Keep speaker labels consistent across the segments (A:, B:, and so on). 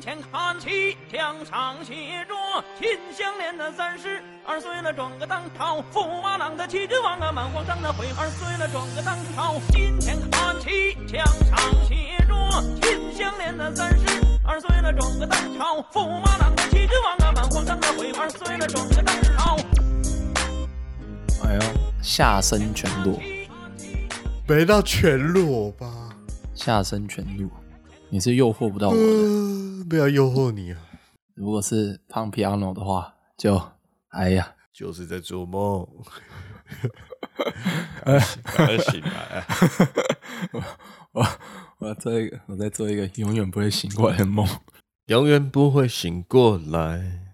A: 前看齐，墙上写着“秦香莲的三十二岁了，转个当朝，驸马郎的齐君王啊，满皇上的回二岁了，转个当朝。金前看齐，墙上写着“秦香莲的三十二岁了，转个当朝，驸马郎的齐君王啊，满皇上的回二岁了，转个当朝。
B: 哎呦，下身全裸，
C: 没到全裸吧？
B: 下身全裸，你是诱惑不到我的。
C: 嗯，不要诱惑你啊！
B: 如果是胖 piano 的话，就哎呀，
C: 就是在做梦。赶快醒来 啊！
B: 我我做一个，我在做一个永远不会醒过来的梦。
C: 永远不会醒过来。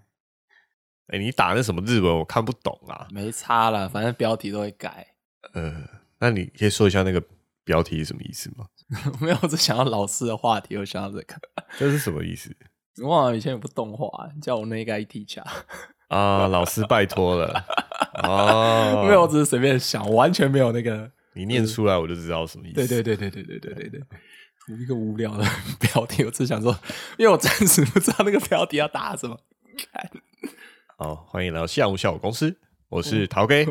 C: 哎、你打那什么日文我看不懂啊。
B: 没差了，反正标题都会改。
C: 呃，那你可以说一下那个标题是什么意思吗？
B: 没有，我只想要老师的话题，我想到这个。
C: 这是什么意思
B: 我忘了以前有部动画，叫我那个 IT 卡。
C: 啊？老师拜托了 哦，
B: 没有，我只是随便想，完全没有那个。
C: 你念出来我就知道什么意思。
B: 对对对对对对对对对，图一个无聊的标题，我只想说，因为我暂时不知道那个标题要打什么。看，
C: 好，欢迎来到下午效果公司，我是陶 K。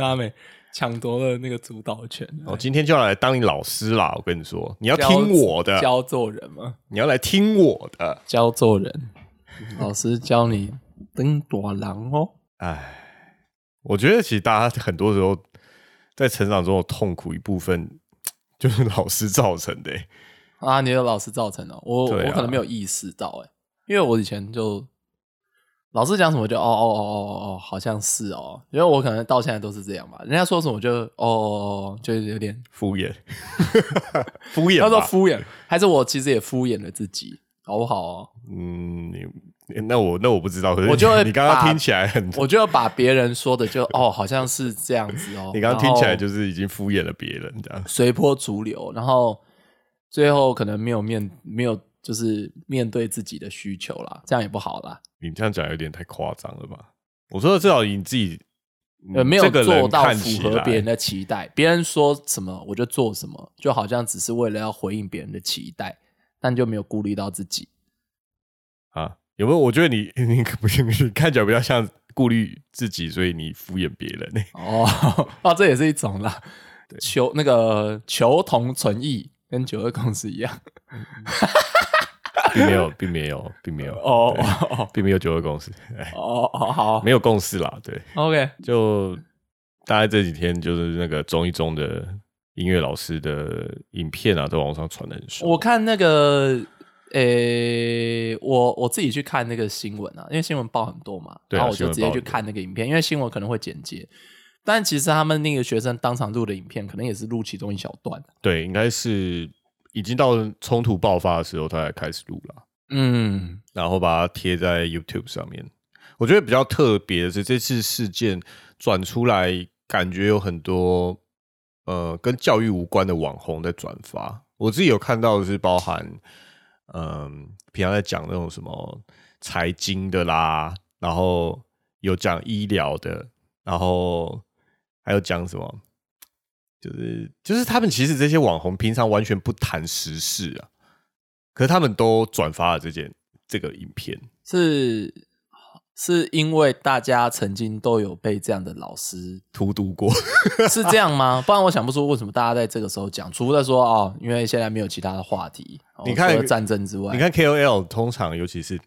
B: 阿美抢夺了那个主导权，
C: 我今天就要来当你老师啦！我跟你说，你要
B: 教
C: 听我的，
B: 教做人嘛，
C: 你要来听我的。
B: 教做人，老师教你登多狼哦。
C: 哎，我觉得其实大家很多时候在成长中的痛苦一部分，就是老师造成的欸、
B: 啊，你的老师造成的，我、
C: 啊。
B: 我可能没有意识到哎、因为我以前就老师讲什么就哦哦哦哦哦哦，好像是哦，因为我可能到现在都是这样吧，人家说什么我就哦哦哦，就有点
C: 敷衍，敷衍吧。
B: 他说敷衍，还是我其实也敷衍了自己，好不好哦？
C: 嗯，你那我那我不知道，可是
B: 我就会
C: 你刚刚
B: 把
C: 听起来很，
B: 我就把别人说的就哦，好像是这样子哦，
C: 你刚刚听起来就是已经敷衍了别人这样。
B: 随波逐流，然后最后可能没有面没有就是面对自己的需求啦，这样也不好啦。
C: 你这样讲有点太夸张了吧？我说的至少你自己
B: 呃，没有做到符合别人的期待，别人说什么我就做什么，就好像只是为了要回应别人的期待，但就没有顾虑到自己。
C: 啊，有没有？我觉得你 你不是你看起来比较像顾虑自己，所以你敷衍别人
B: 哦，这也是一种啦。求那个求同存异，跟九二共识一样。
C: 并没有，并没有，并没有
B: 哦
C: 对
B: 哦
C: 并没有九二共识，哎。
B: 哦哦，好。
C: 没有共识啦。对
B: ，，OK，
C: 就大概这几天就是那个中一中的音乐老师的影片啊，在网上传的很爽。
B: 我看那个，诶、我我自己去看那个新闻啊，因为新闻报很多嘛，然后我就直接去看那个影片，因为新闻可能会剪接，但其实他们那个学生当场录的影片，可能也是录其中一小段。
C: 对，应该是已经到冲突爆发的时候，他才开始录了，
B: 嗯，
C: 然后把它贴在 YouTube 上面。我觉得比较特别的是，这次事件转出来，感觉有很多呃跟教育无关的网红在转发。我自己有看到的是包含嗯、平常在讲那种什么财经的啦，然后有讲医疗的，然后还有讲什么，就是就是他们其实这些网红平常完全不谈时事啊，可是他们都转发了这件这个影片。
B: 是是因为大家曾经都有被这样的老师
C: 荼毒过，
B: 是这样吗？不然我想不出为什么大家在这个时候讲，除了说哦，因为现在没有其他的话题，哦
C: 你看
B: 战争之外，
C: 你看 KOL 通常尤其是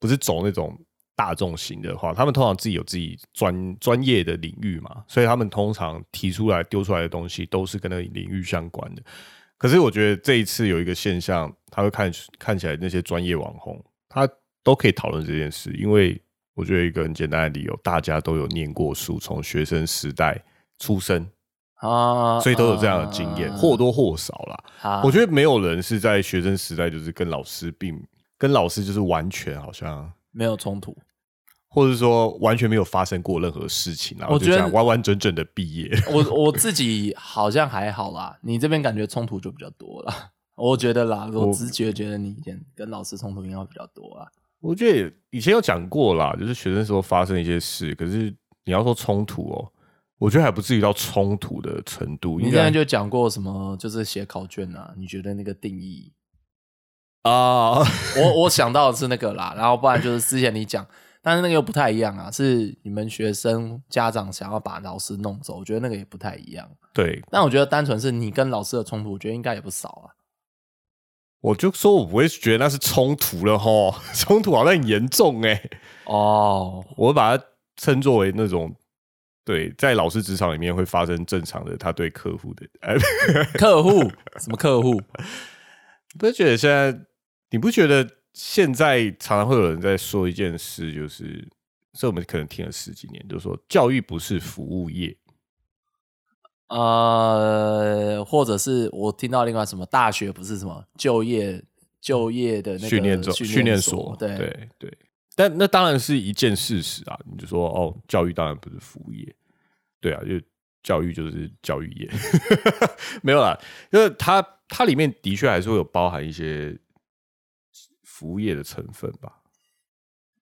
C: 不是走那种大众型的话，他们通常自己有自己专专业的领域嘛，所以他们通常提出来丢出来的东西都是跟那个领域相关的。可是我觉得这一次有一个现象，他会看看起来那些专业网红，他都可以讨论这件事，因为我觉得一个很简单的理由，大家都有念过书，从学生时代出生，
B: 啊，
C: 所以都有这样的经验，或多或少啦。
B: 啊
C: 我觉得没有人是在学生时代就是跟老师并跟老师就是完全好像，
B: 没有冲突。
C: 或者说完全没有发生过任何事情，然后就
B: 我觉得
C: 完完整整的毕业。
B: 我我自己好像还好啦，你这边感觉冲突就比较多了。我觉得啦，我直觉觉得你以前跟老师冲突应该会比较多啊。
C: 我觉得以前有讲过啦，就是学生时候发生一些事，可是你要说冲突哦，我觉得还不至于到冲突的程度。
B: 你
C: 应该
B: 之前就讲过什么，就是写考卷啊，你觉得那个定义
C: 啊，
B: 我我想到的是那个啦，然后不然就是之前你讲，但是那个又不太一样啊，是你们学生家长想要把老师弄走，我觉得那个也不太一样。
C: 对，
B: 但我觉得单纯是你跟老师的冲突，我觉得应该也不少啊。
C: 我就说我不会觉得那是冲突了哈，冲突好像很严重哎、
B: 哦，
C: 我把它称作为那种对，在老师职场里面会发生正常的他对客户的，哎，
B: 客户 什么客户？
C: 不是觉得现在你不觉得现在常常会有人在说一件事，就是这我们可能听了十几年，就是说教育不是服务业，
B: 呃，或者是我听到另外什么大学不是什么就业就业的那个
C: 训练所
B: 训
C: 训练
B: 所
C: 所，，
B: 对
C: 对对。但那当然是一件事实啊！你就说哦，教育当然不是服务业，对啊，就教育就是教育业，没有啦，因为它它里面的确还是会有包含一些服务业的成分吧。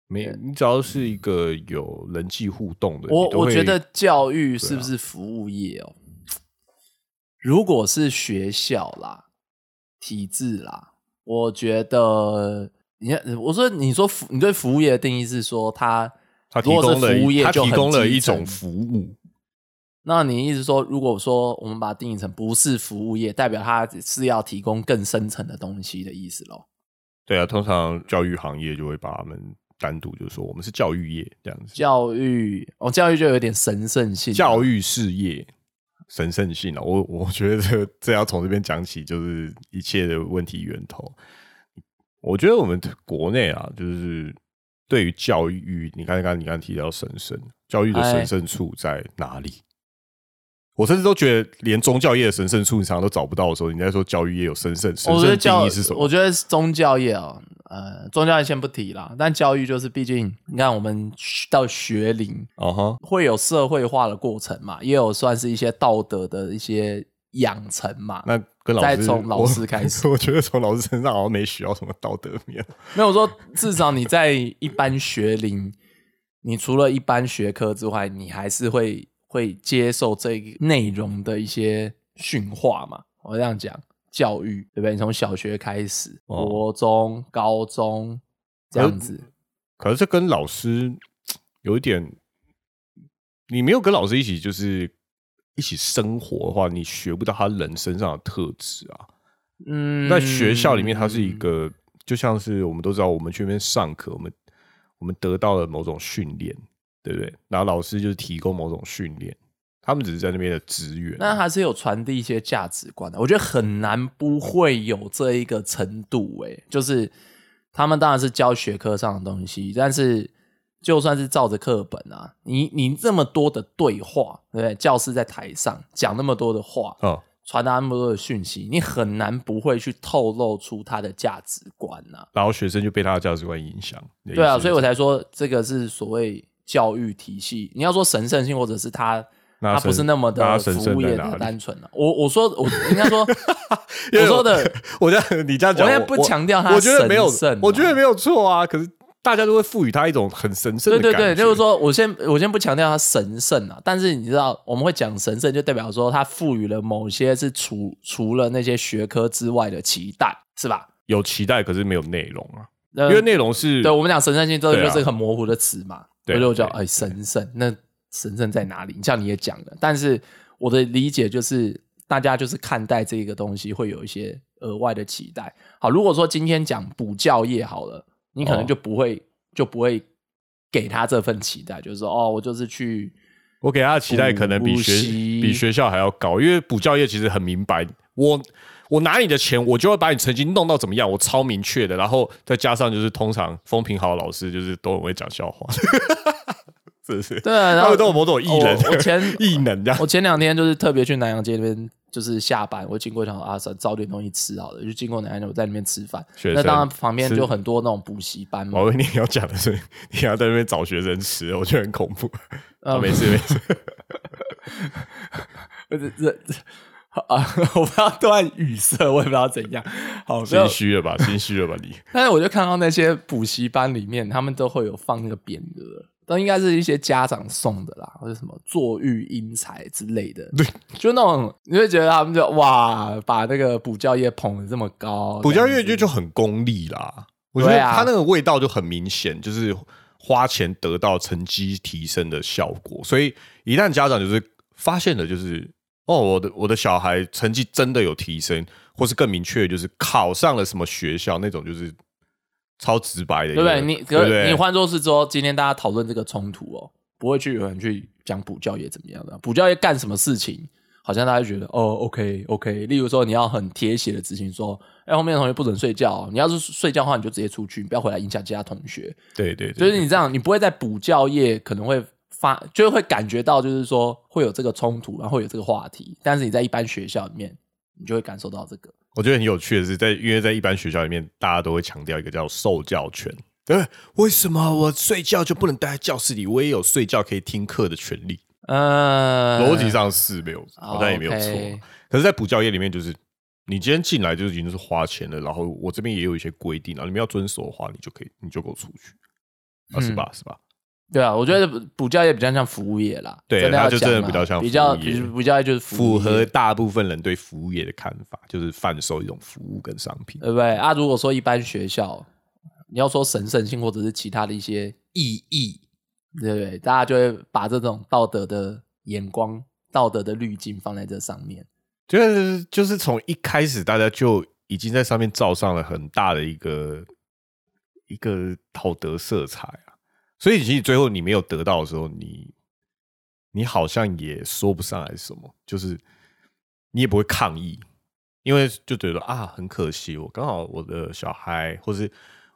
C: 没，你只要是一个有人际互动的，
B: 我我觉得教育是不是服务业哦？如果是学校啦、体制啦，我觉得你看，我说你说服你对服务业的定义是说它
C: 他提供了
B: 服务业就很
C: 提供了一种服务，
B: 那你意思说，如果说我们把它定义成不是服务业，代表它是要提供更深层的东西的意思咯？
C: 对啊，通常教育行业就会把他们单独就说我们是教育业这样子，
B: 教育哦，教育就有点神圣性，
C: 教育事业神圣性啊，我我觉得这这要从这边讲起，就是一切的问题源头。我觉得我们国内啊，就是对于教育，你看刚刚你刚刚提到神圣，教育的
B: 哎
C: 神圣处在哪里？我甚至都觉得，连宗教业的神圣处你常常都找不到的时候，你在说教育业有神圣，神圣定
B: 我觉得教
C: 义是什么？
B: 我觉得宗教业哦，呃，宗教业先不提啦，但教育就是，毕竟你看我们到学龄
C: 哦哈，
B: 会有社会化的过程嘛，也有算是一些道德的一些养成嘛。
C: 那跟老师
B: 再从老师开始
C: 我，我觉得从老师身上好像没学到什么道德面。
B: 没有说，至少你在一般学龄，你除了一般学科之外，你还是会会接受这个内容的一些驯化嘛。我这样讲，教育对不对？你从小学开始，
C: 哦
B: 国中、高中这样子，
C: 可是这跟老师有一点，你没有跟老师一起就是一起生活的话，你学不到他人身上的特质啊。
B: 嗯，
C: 在学校里面，它是一个就像是我们都知道，我们去那边上课，我们我们得到了某种训练，对不对？然后老师就是提供某种训练，他们只是在那边的职员。
B: 那还是有传递一些价值观的。我觉得很难不会有这一个程度、欸，就是他们当然是教学科上的东西，但是就算是照着课本啊，你你这么多的对话，对不对？教师在台上讲那么多的话，
C: 哦，
B: 传达那么多的讯息，你很难不会去透露出他的价值观呐、
C: 然后学生就被他的价值观影响。
B: 对啊，所以我才说这个是所谓教育体系。你要说神圣性，或者是它
C: 那
B: 它不是那么的服务业的单纯了、我我说我应该说，我说的
C: 我这样你这样讲，
B: 我现在不强调它
C: 我觉得没有
B: 神圣啊，
C: 我觉得没有错啊。可是大家都会赋予它一种很神圣的
B: 对对对，就是说我先我先不强调它神圣啊，但是你知道我们会讲神圣，就代表说它赋予了某些是除除了那些学科之外的期待，是吧？
C: 有期待，可是没有内容啊。
B: 因
C: 因为内容是
B: 对我们讲神圣性，这就是很模糊的词嘛。我就叫
C: 对
B: 哎神圣，那神圣在哪里？像你也讲了，但是我的理解就是，大家就是看待这个东西会有一些额外的期待。好，如果说今天讲补教业好了，你可能
C: 哦
B: 就不会、就不会给他这份期待，就是说哦，我就是去
C: 我给他的期待可能比学
B: 习
C: 比学校还要高，因为补教业其实很明白，我我拿你的钱，我就会把你成绩弄到怎么样，我超明确的。然后再加上就是通常风评好的老师就是都很会讲笑话，是不是？
B: 对啊，然后
C: 都有某种艺人，
B: 我我前
C: 艺能这样
B: 我。前两天就是特别去南洋街那边，就是下班，我经过想说啊，找找点东西吃好了，就经过南洋街，我在那边吃饭。那当然旁边就很多那种补习班嘛
C: 我，以为你要讲的是你要在那边找学生吃，我觉得很恐怖。
B: 嗯
C: 啊，没事没事，
B: 这这这啊，我不知道突然语塞，我也不知道怎样。好，
C: 心虚了吧？心虚了吧你？
B: 但是我就看到那些补习班里面，他们都会有放那个匾额，都应该是一些家长送的啦，或者什么坐育英才之类的。对，就那种你会觉得他们就哇，把那个补教业捧得这么高，
C: 补教业就就很功利啦。我觉得他那个味道就很明显，就是花钱得到成绩提升的效果。所以一旦家长就是发现了，就是哦，我的我的小孩成绩真的有提升，或是更明确的就是考上了什么学校，那种就是超直白的，
B: 对不对？你可
C: 对不对
B: 你换作是说，今天大家讨论这个冲突哦，不会去有人去讲补教业怎么样的，补教业干什么事情，好像大家觉得哦，OK OK。例如说，你要很贴血的执行说，哎，后面的同学不准睡觉，你要是睡觉的话，你就直接出去，不要回来影响其他同学。
C: 对对对，
B: 就是你这样，你不会在补教业可能会发，就会感觉到就是说会有这个冲突，然后有这个话题，但是你在一般学校里面，你就会感受到这个。
C: 我觉得很有趣的是，在因为在一般学校里面，大家都会强调一个叫受教权。对，为什么我睡觉就不能待在教室里？我也有睡觉可以听课的权利。
B: 呃，
C: 逻辑上是没有，好像也没有错。可是，在补教业里面，就是你今天进来就已经是花钱了，然后我这边也有一些规定啊，你们要遵守的话，你就可以，你就给我出去，啊，是吧？是吧？
B: 对啊，我觉得补教业比较像服务业啦，
C: 对
B: 真的要
C: 就真的
B: 讲
C: 比较像
B: 比较
C: 服务业
B: 比补教业就是服务业
C: 符合大部分人对服务业的看法，就是贩售一种服务跟商品。
B: 对不对啊？如果说一般学校，你要说神圣性或者是其他的一些意义，对不对？大家就会把这种道德的眼光、道德的滤镜放在这上面。
C: 就是就是从一开始，大家就已经在上面罩上了很大的一个一个道德色彩啊，所以其实最后你没有得到的时候，你你好像也说不上来什么，就是你也不会抗议，因为就觉得啊，很可惜，我刚好我的小孩，或是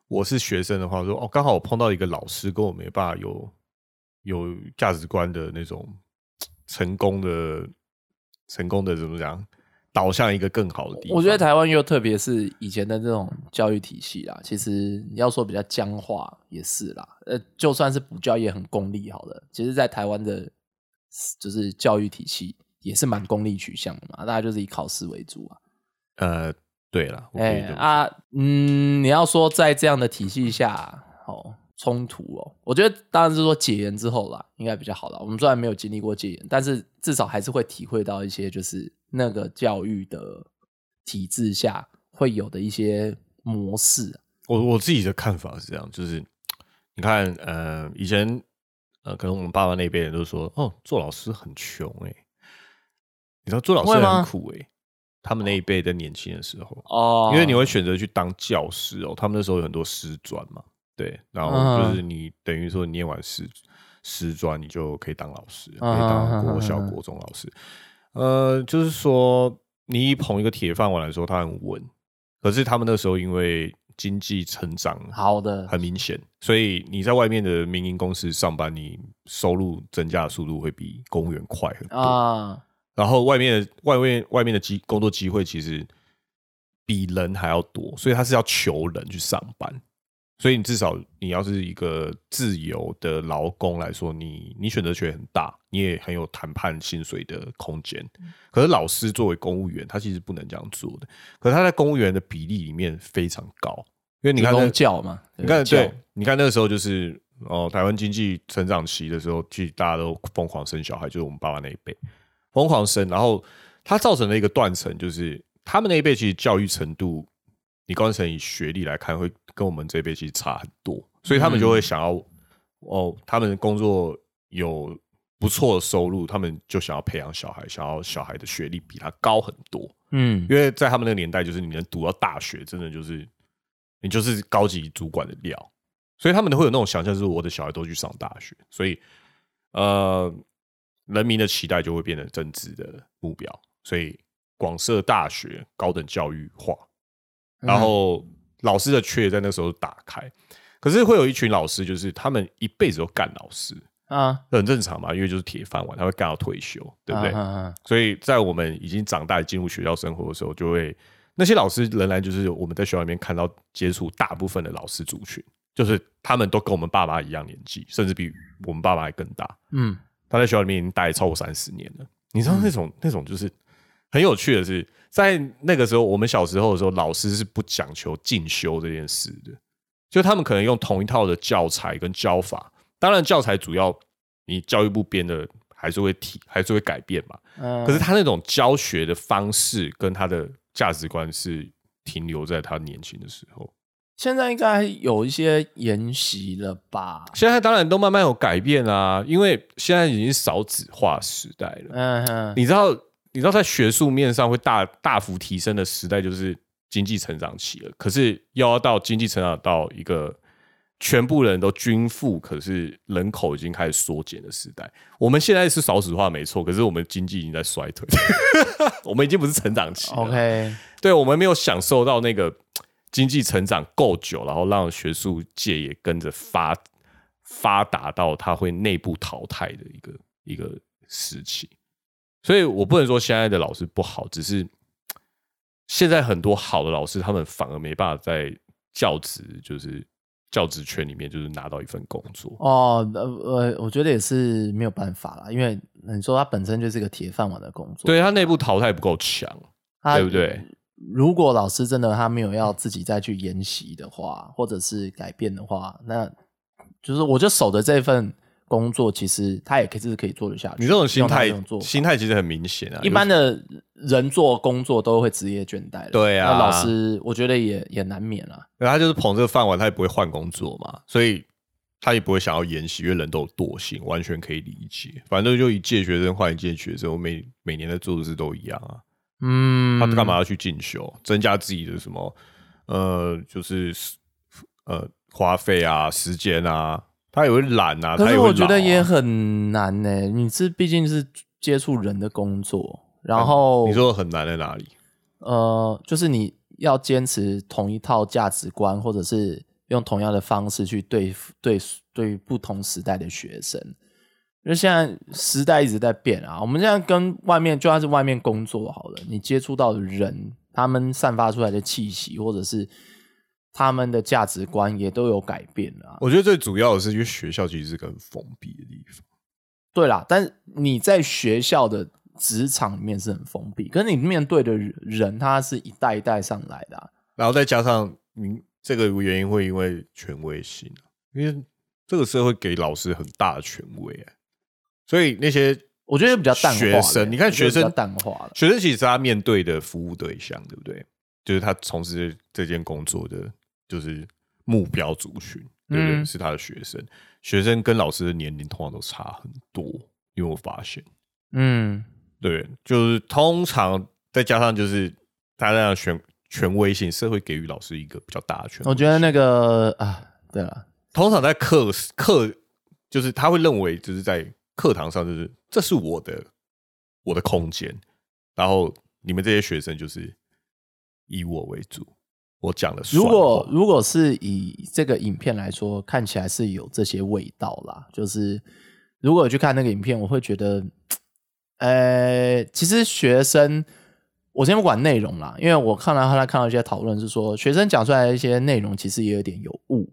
C: 我是学生的话，说哦，刚好我碰到一个老师跟我没办法有有价值观的那种成功的成功的怎么讲，导向一个更好的地方。
B: 我觉得台湾又特别是以前的这种教育体系啦，其实你要说比较僵化也是啦。呃，就算是补教也很功利好了，其实，在台湾的，就是教育体系也是蛮功利取向的嘛，大家就是以考试为主啊。
C: 呃，对了，
B: 哎、啊，嗯，你要说在这样的体系下，哦，冲突哦，我觉得当然是说解严之后啦，应该比较好啦。我们虽然没有经历过戒严，但是至少还是会体会到一些，就是那个教育的体制下会有的一些模式啊、
C: 我我自己的看法是这样，就是你看，呃，以前呃，可能我们爸爸那辈人都说，哦，做老师很穷哎、你知道做老师很苦哎、他们那一辈在年轻的时候，
B: 哦
C: 因为你会选择去当教师哦，他们那时候有很多师专嘛，对，然后
B: 嗯
C: 就是你等于说你念完师师专，你就可以当老师，可以
B: 嗯
C: 当国小、国中老师。呃，就是说你以捧一个铁饭碗来说，它很稳，可是他们那时候因为经济成长
B: 好的，
C: 很明显，所以你在外面的民营公司上班，你收入增加的速度会比公务员快很多。
B: 啊，
C: 然后外面的外面外面的机工作机会其实比人还要多，所以他是要求人去上班。所以你至少你要是一个自由的劳工来说，你你选择权很大，你也很有谈判薪水的空间。可是老师作为公务员，他其实不能这样做的。可是他在公务员的比例里面非常高，因为你
B: 你
C: 看那
B: 公教嘛，
C: 你看，对，你看那个时候就是哦，台湾经济成长期的时候，其实大家都疯狂生小孩，就是我们爸爸那一辈疯狂生，然后它造成了一个断层，就是他们那一辈其实教育程度，你刚才以学历来看，会跟我们这一辈其实差很多，所以他们就会想要、哦，他们工作有不错的收入，他们就想要培养小孩，想要小孩的学历比他高很多。
B: 嗯。
C: 因为在他们那个年代，就是你能读到大学，真的就是你就是高级主管的料，所以他们会有那种想象，就是我的小孩都去上大学，所以呃，人民的期待就会变成政治的目标，所以广设大学，高等教育化，然后老师的缺在那时候打开，可是会有一群老师，就是他们一辈子都干老师，
B: 啊，
C: 这很正常嘛，因为就是铁饭碗，他会干到退休，对不对？所以在我们已经长大进入学校生活的时候，就会那些老师仍然就是我们在学校里面看到接触大部分的老师族群，就是他们都跟我们爸妈一样年纪，甚至比我们爸妈还更大。
B: 嗯，
C: 他在学校里面已经待超过三十年了。你知道那种、那种就是很有趣的是，在那个时候，我们小时候的时候，老师是不讲求进修这件事的，就他们可能用同一套的教材跟教法，当然教材主要你教育部编的还是会提，还是会改变嘛。
B: 嗯
C: 可是他那种教学的方式跟他的价值观是停留在他年轻的时候，
B: 现在应该有一些研习了吧？
C: 现在当然都慢慢有改变啊，因为现在已经少子化时代了。
B: 嗯哼，
C: 你知道，你知道在学术面上会大大幅提升的时代，就是经济成长期了。可是要到经济成长到一个全部人都均富，可是人口已经开始缩减的时代。我们现在是少子化没错，可是我们经济已经在衰退，我们已经不是成长期了。
B: OK，
C: 对我们没有享受到那个经济成长够久，然后让学术界也跟着发发达到它会内部淘汰的一个一个时期。所以我不能说现在的老师不好，只是现在很多好的老师，他们反而没办法在教职就是教职圈里面就是拿到一份工作。
B: 哦，呃呃，我觉得也是没有办法啦，因为你说他本身就是一个铁饭碗的工作，
C: 对他内部淘汰不够强，对不对？
B: 如果老师真的他没有要自己再去研习的话，或者是改变的话，那就是我就守着这份工作，其实他也可以是可以做得下去。
C: 你这种心态心态其实很明显啊。
B: 一般的人做工作都会职业倦怠的，
C: 对啊
B: 那老师我觉得也也难免啊。
C: 对他就是捧这个饭碗，他也不会换工作嘛，所以他也不会想要研习，因为人都有惰性，完全可以理解。反正就一届学生换一届学生，我每每年在做的事都一样啊。
B: 嗯，
C: 他干嘛要去进修，增加自己的什么呃，就是呃花费啊、时间啊，他也会懒啊。
B: 可是我觉得也很难呢、你是毕竟是接触人的工作，然后、
C: 你说很难在哪里？
B: 呃，就是你要坚持同一套价值观，或者是用同样的方式去对付对对不同时代的学生。因为现在时代一直在变啊，我们现在跟外面就算是外面工作好了，你接触到的人，他们散发出来的气息，或者是他们的价值观也都有改变啊。
C: 我觉得最主要的是，因为学校其实是个很封闭的地方。
B: 对啦，但是你在学校的职场里面是很封闭，可是你面对的人，他是一代一代上来的、啊。
C: 然后再加上您这个原因会因为权威性，因为这个社会给老师很大的权威、欸，所以那些
B: 我觉得比较淡化
C: 学生，你看学生
B: 淡化了。
C: 学生其实是他面对的服务对象，对不对？就是他从事这件工作的就是目标族群，对不对？
B: 嗯。
C: 是他的学生，学生跟老师的年龄通常都差很多，因为我发现，
B: 嗯，
C: 对，就是通常再加上就是大家的权权威性，社会给予老师一个比较大的权威。
B: 我觉得那个啊，对了，
C: 通常在课课，就是他会认为，就是在课堂上，就是这是我的我的空间，然后你们这些学生就是以我为主，我讲的算
B: 如果如果是以这个影片来说，看起来是有这些味道啦。就是如果有去看那个影片，我会觉得，呃，其实学生，我先不管内容啦，因为我看到后来看到一些讨论是说，学生讲出来的一些内容其实也有点有误。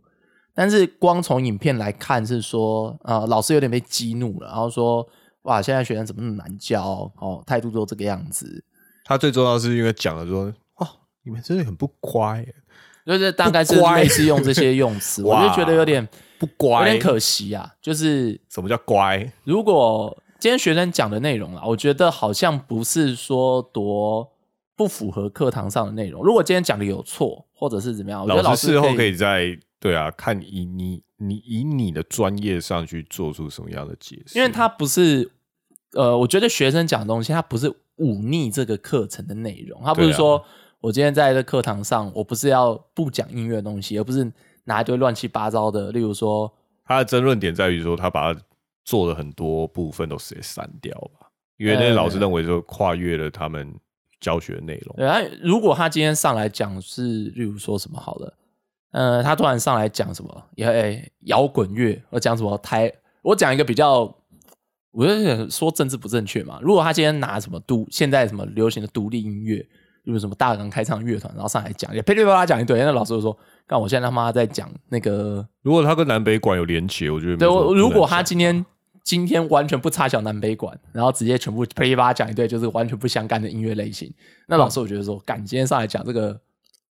B: 但是光从影片来看，是说，呃，老师有点被激怒了，然后说，哇，现在学生怎么那么难教哦，态度都这个样子，
C: 他最重要的是因为讲了说，哦，你们真的很不乖耶，
B: 就是大概是类似用这些用词，我就
C: 哇
B: 觉得有点
C: 不乖
B: 有
C: 乖
B: 点，可惜啊。就是
C: 什么叫乖？
B: 如果今天学生讲的内容啊，我觉得好像不是说多不符合课堂上的内容。如果今天讲的有错，或者是怎么样，我觉得
C: 老师事后
B: 可
C: 可以在对啊，看以你你以你的专业上去做出什么样的解释，
B: 因为他不是呃，我觉得学生讲的东西，他不是忤逆这个课程的内容，他不是说、我今天在这课堂上，我不是要不讲音乐的东西，而不是拿一堆乱七八糟的，例如说
C: 他的争论点在于说，他把他做的很多部分都直接删掉吧，因为那些老师认为说跨越了他们教学内容。
B: 对啊，如果他今天上来讲是，例如说什么好了，呃，他突然上来讲什么，也诶摇滚乐，我讲什么台，我讲一个比较，我就想说政治不正确嘛。如果他今天拿什么独现在什么流行的独立音乐，例如什么大港开唱乐团，然后上来讲，也噼里啪啦讲一堆，那老师就说，看，我现在他妈在讲那个，
C: 如果他跟南北馆有连结，我觉得
B: 对如果他今天。今天完全不插小南北馆，然后直接全部噼里啪啦讲一堆，就是完全不相干的音乐类型。那老师我觉得说，干，嗯今天上来讲这个，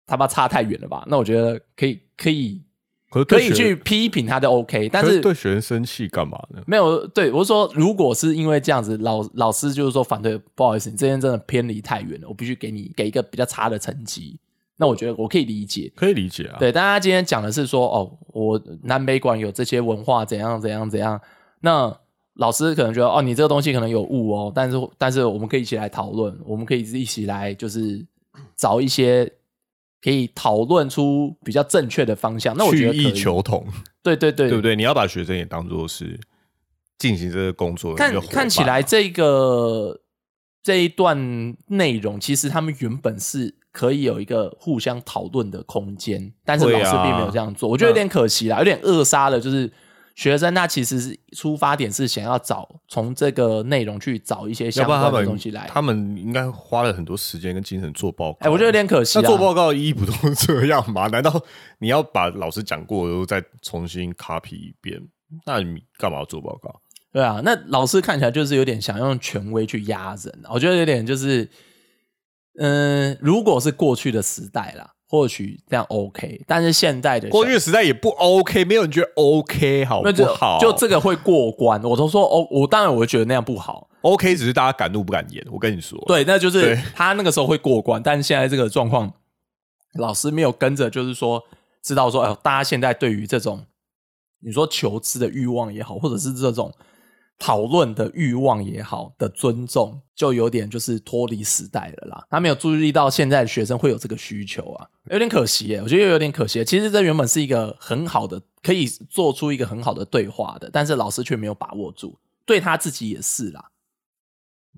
B: 他妈差太远了吧？那我觉得可以，可以，可以去批评他的 OK，但
C: 可
B: 是
C: 对学生生气干嘛呢？
B: 没有对我是说，如果是因为这样子，老老师就是说反对，不好意思，你这边真的偏离太远了，我必须给你给一个比较差的成绩。那我觉得我可以理解。
C: 可以理解啊。
B: 对，但他今天讲的是说，哦，我南北馆有这些文化，怎样怎样怎样。那老师可能觉得，哦，你这个东西可能有误哦，但是但是我们可以一起来讨论，我们可以一起来就是找一些可以讨论出比较正确的方向。那我觉
C: 去异
B: 得可以
C: 求同，
B: 对对对
C: 对不对？你要把学生也当做是进行这个工作
B: 看看起来这个这一段内容，其实他们原本是可以有一个互相讨论的空间，但是老师并没有这样做，我觉得有点可惜啦，有点扼杀了，就是学生他其实是出发点是想要找从这个内容去找一些
C: 要
B: 相关的
C: 不然他们
B: 东西来，
C: 他们应该花了很多时间跟精神做报告。
B: 哎、我觉得有点可惜啦。
C: 那做报告意义不都这样吗？难道你要把老师讲过的都再重新 copy 一遍？那你干嘛要做报告？
B: 对啊，那老师看起来就是有点想用权威去压人，我觉得有点就是，嗯、如果是过去的时代啦，或许这样 OK，但是现在的小
C: 过去时代也不 OK，没有人觉得 OK 好不好？
B: 就这个会过关，我都说哦，我当然我会觉得那样不好
C: ，OK，只是大家敢怒不敢言。我跟你说，
B: 对，那就是他那个时候会过关，但是现在这个状况，老师没有跟着，就是说知道说，哎、大家现在对于这种你说求知的欲望也好，或者是这种讨论的欲望也好的尊重，就有点就是脱离时代了啦。他没有注意到现在的学生会有这个需求啊，有点可惜耶。我觉得有点可惜。其实这原本是一个很好的，可以做出一个很好的对话的，但是老师却没有把握住，对他自己也是啦。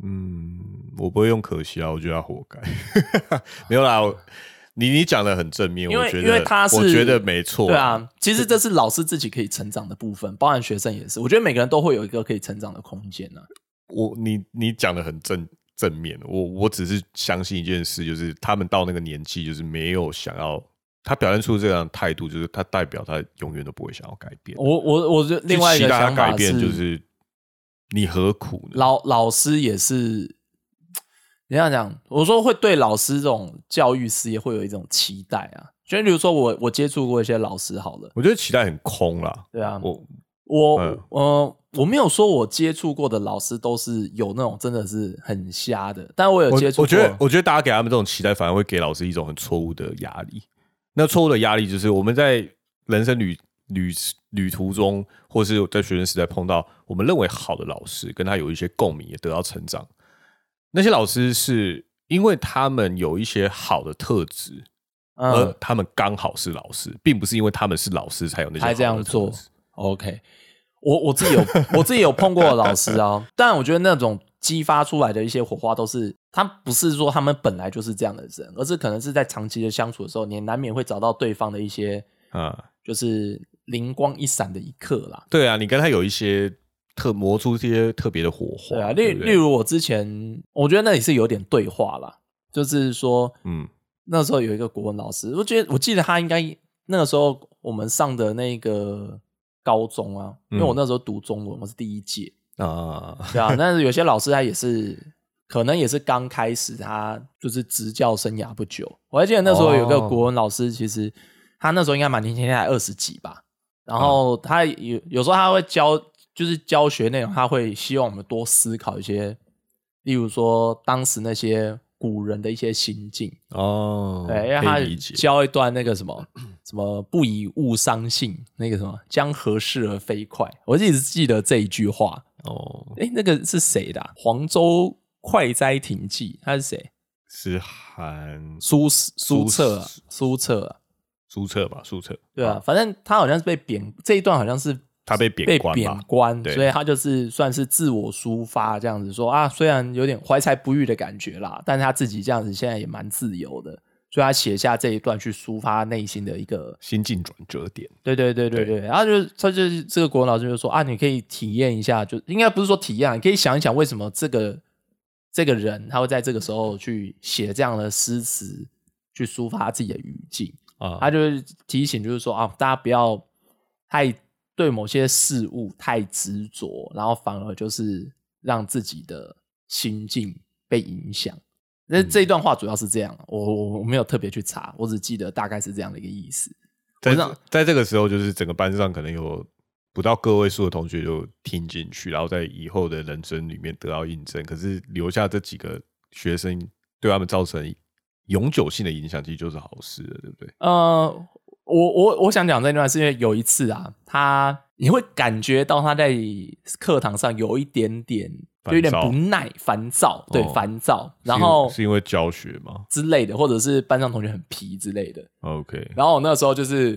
C: 嗯，我不会用可惜啊，我觉得他活该。没有啦，你你讲的很正面，
B: 因为
C: 我觉得
B: 因为他是
C: 我觉得没错。
B: 对，啊，其实这是老师自己可以成长的部分，包含学生也是。我觉得每个人都会有一个可以成长的空间呢、
C: 我你你讲的很正正面，我我只是相信一件事，就是他们到那个年纪，就是没有想要。他表现出这样的态度，就是他代表他永远都不会想要改变。
B: 我我我觉得另外一个想法
C: 改变，就是你何苦呢？
B: 老老师也是，你这样讲，我说会对老师这种教育事业会有一种期待啊。就比如说我我接触过一些老师，好了，
C: 我觉得期待很空啦。
B: 对啊，
C: 我
B: 我
C: 嗯
B: 呃我没有说我接触过的老师都是有那种真的是很瞎的，但我有接触过。
C: 我觉得，我觉得大家给他们这种期待，反而会给老师一种很错误的压力。那错误的压力就是我们在人生旅旅旅途中，或是在学生时代碰到我们认为好的老师，跟他有一些共鸣，也得到成长。那些老师是因为他们有一些好的特质，而
B: 嗯
C: 他们刚好是老师，并不是因为他们是老师才有那些
B: 才这样做。OK，我我自己有我自己有碰过的老师啊，但我觉得那种激发出来的一些火花，都是他不是说他们本来就是这样的人，而是可能是在长期的相处的时候，你难免会找到对方的一些
C: 啊，
B: 就是灵光一闪的一刻啦。
C: 对啊，你跟他有一些特磨出这些特别的火花。
B: 对啊，例例如我之前，我觉得那里是有点对话啦，就是说，
C: 嗯
B: 那时候有一个国文老师，我觉得我记得他应该那个时候我们上的那个高中啊，因为我
C: 嗯
B: 那时候读中文，我是第一届，
C: 啊，
B: 对啊，但是有些老师他也是，可能也是刚开始，他就是执教生涯不久。我还记得那时候有个
C: 哦
B: 国文老师，其实他那时候应该蛮年轻，才二十几吧。然后他有有时候他会教，就是教学内容，他会希望我们多思考一些，例如说当时那些古人的一些心境。
C: 哦，
B: 对，因为他
C: 可以理解。
B: 教一段那个什么什么不以物伤性，那个什么将何事而飞快，我一直记得这一句话。
C: 哦，
B: 哎，那个是谁的啊、黄州快哉亭记》，他是谁？
C: 是韩
B: 苏苏辙啊，苏辙啊，
C: 苏澈吧，苏澈，
B: 对啊，反正他好像是被贬，这一段好像是
C: 他被
B: 被
C: 贬官
B: 贬？官，所以他就是算是自我抒发这样子说啊，虽然有点怀才不遇的感觉啦，但是他自己这样子现在也蛮自由的，所以他写下这一段去抒发内心的一个
C: 心境转折点。
B: 对对对对对，然后就是他就是这个国文老师就说啊，你可以体验一下，就应该不是说体验啊，你可以想一想为什么这个这个人他会在这个时候去写这样的诗词，去抒发自己的语境。
C: 啊，
B: 他就是提醒，就是说啊，大家不要太对某些事物太执着，然后反而就是让自己的心境被影响。那这一段话主要是这样，我我我没有特别去查，我只记得大概是这样的一个意思。
C: 在在这个时候，就是整个班上可能有不到个位数的同学就听进去，然后在以后的人生里面得到印证。可是留下这几个学生，对他们造成永久性的影响，其实就是好事了，对不对？
B: 呃，我我我想讲这段是因为有一次啊，他你会感觉到他在课堂上有一点点，就有点不耐、烦躁，对，
C: 哦
B: 烦躁，然后
C: 是因为教学吗
B: 之类的，或者是班上同学很皮之类的。
C: ？OK，
B: 然后我那时候就是，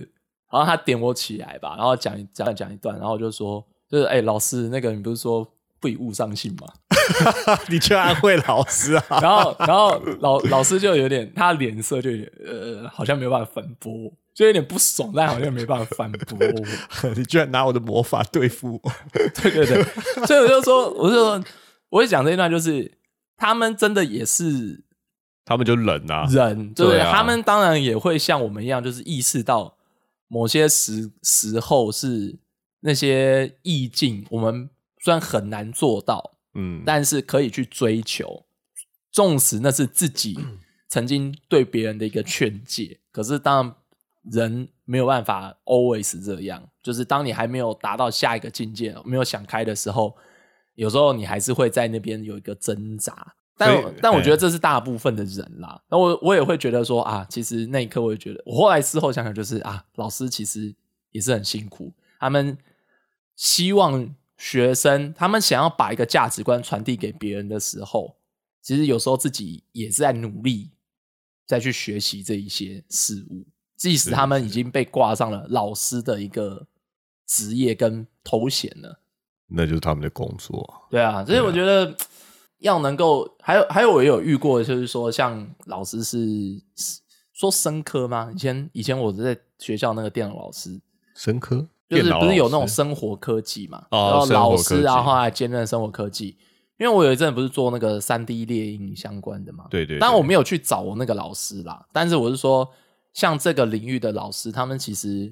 B: 然后他点我起来吧，然后讲一讲讲一段，然后我就说，就是哎、老师，那个你不是说不以物伤性吗？
C: 你居然安慰老师啊？
B: 然后，然后老老师就有点，他脸色就有点呃，好像没有办法反驳我，就有点不爽，但好像没办法反驳我。
C: 你居然拿我的魔法对付我？
B: 对对对，所以我就说，我就说，我会讲这一段，就是他们真的也是
C: 他们就忍啊，
B: 忍，就是
C: 对啊
B: 他们当然也会像我们一样，就是意识到某些时时候是那些意境，我们虽然很难做到，
C: 嗯，
B: 但是可以去追求，纵使那是自己曾经对别人的一个劝诫，可是当然人没有办法 always 这样，就是当你还没有达到下一个境界，没有想开的时候，有时候你还是会在那边有一个挣扎。但但我觉得
C: 哎
B: 这是大部分的人啦，那我我也会觉得说啊，其实那一刻我也觉得，我后来事后想想就是啊，老师其实也是很辛苦，他们希望学生他们想要把一个价值观传递给别人的时候，其实有时候自己也是在努力再去学习这一些事物，即使他们已经被挂上了老师的一个职业跟头衔了。
C: 那就是他们的工作。
B: 对啊，所以我觉得要能够，还有还有我也有遇过，就是说像老师是是说生科吗？以前以前我在学校那个电脑老师，
C: 生科
B: 就是不是有那种生活科技嘛？
C: 哦
B: 然后老师啊，后来兼任生活科技。因为我有一阵不是做那个三 D 猎鹰相关的嘛，
C: 对对对
B: 但我没有去找我那个老师啦。但是我是说，像这个领域的老师，他们其实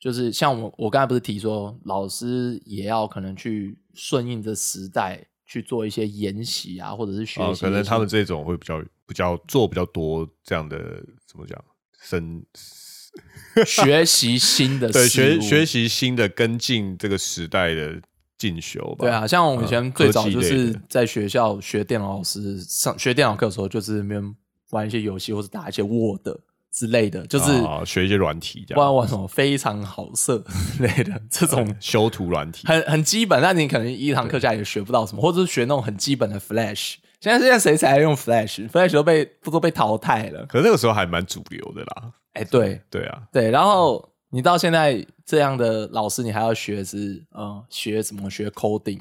B: 就是像我我刚才不是提说，老师也要可能去顺应着时代去做一些研习啊，或者是学习
C: 可能他们这种会比较比较做比较多这样的怎么讲生
B: 学习新的
C: 对学学习新的跟进这个时代的进修吧。
B: 对啊，像我以前最早就是在学校学电脑，老师上学电脑课的时候，就是那边玩一些游戏或者打一些 Word 之类的，就是
C: 啊学一些软体这
B: 不然，玩什么非常好色之 类的 这种
C: 修图软体。
B: 很很基本，但你可能一堂课下来也学不到什么，或者是学那种很基本的 Flash。现在现在谁才用 Flash？Flash 都被都被淘汰了。
C: 可那个时候还蛮主流的啦。
B: 哎，对。
C: 对啊，
B: 对，然后你到现在这样的老师，你还要学是嗯学什么学 coding，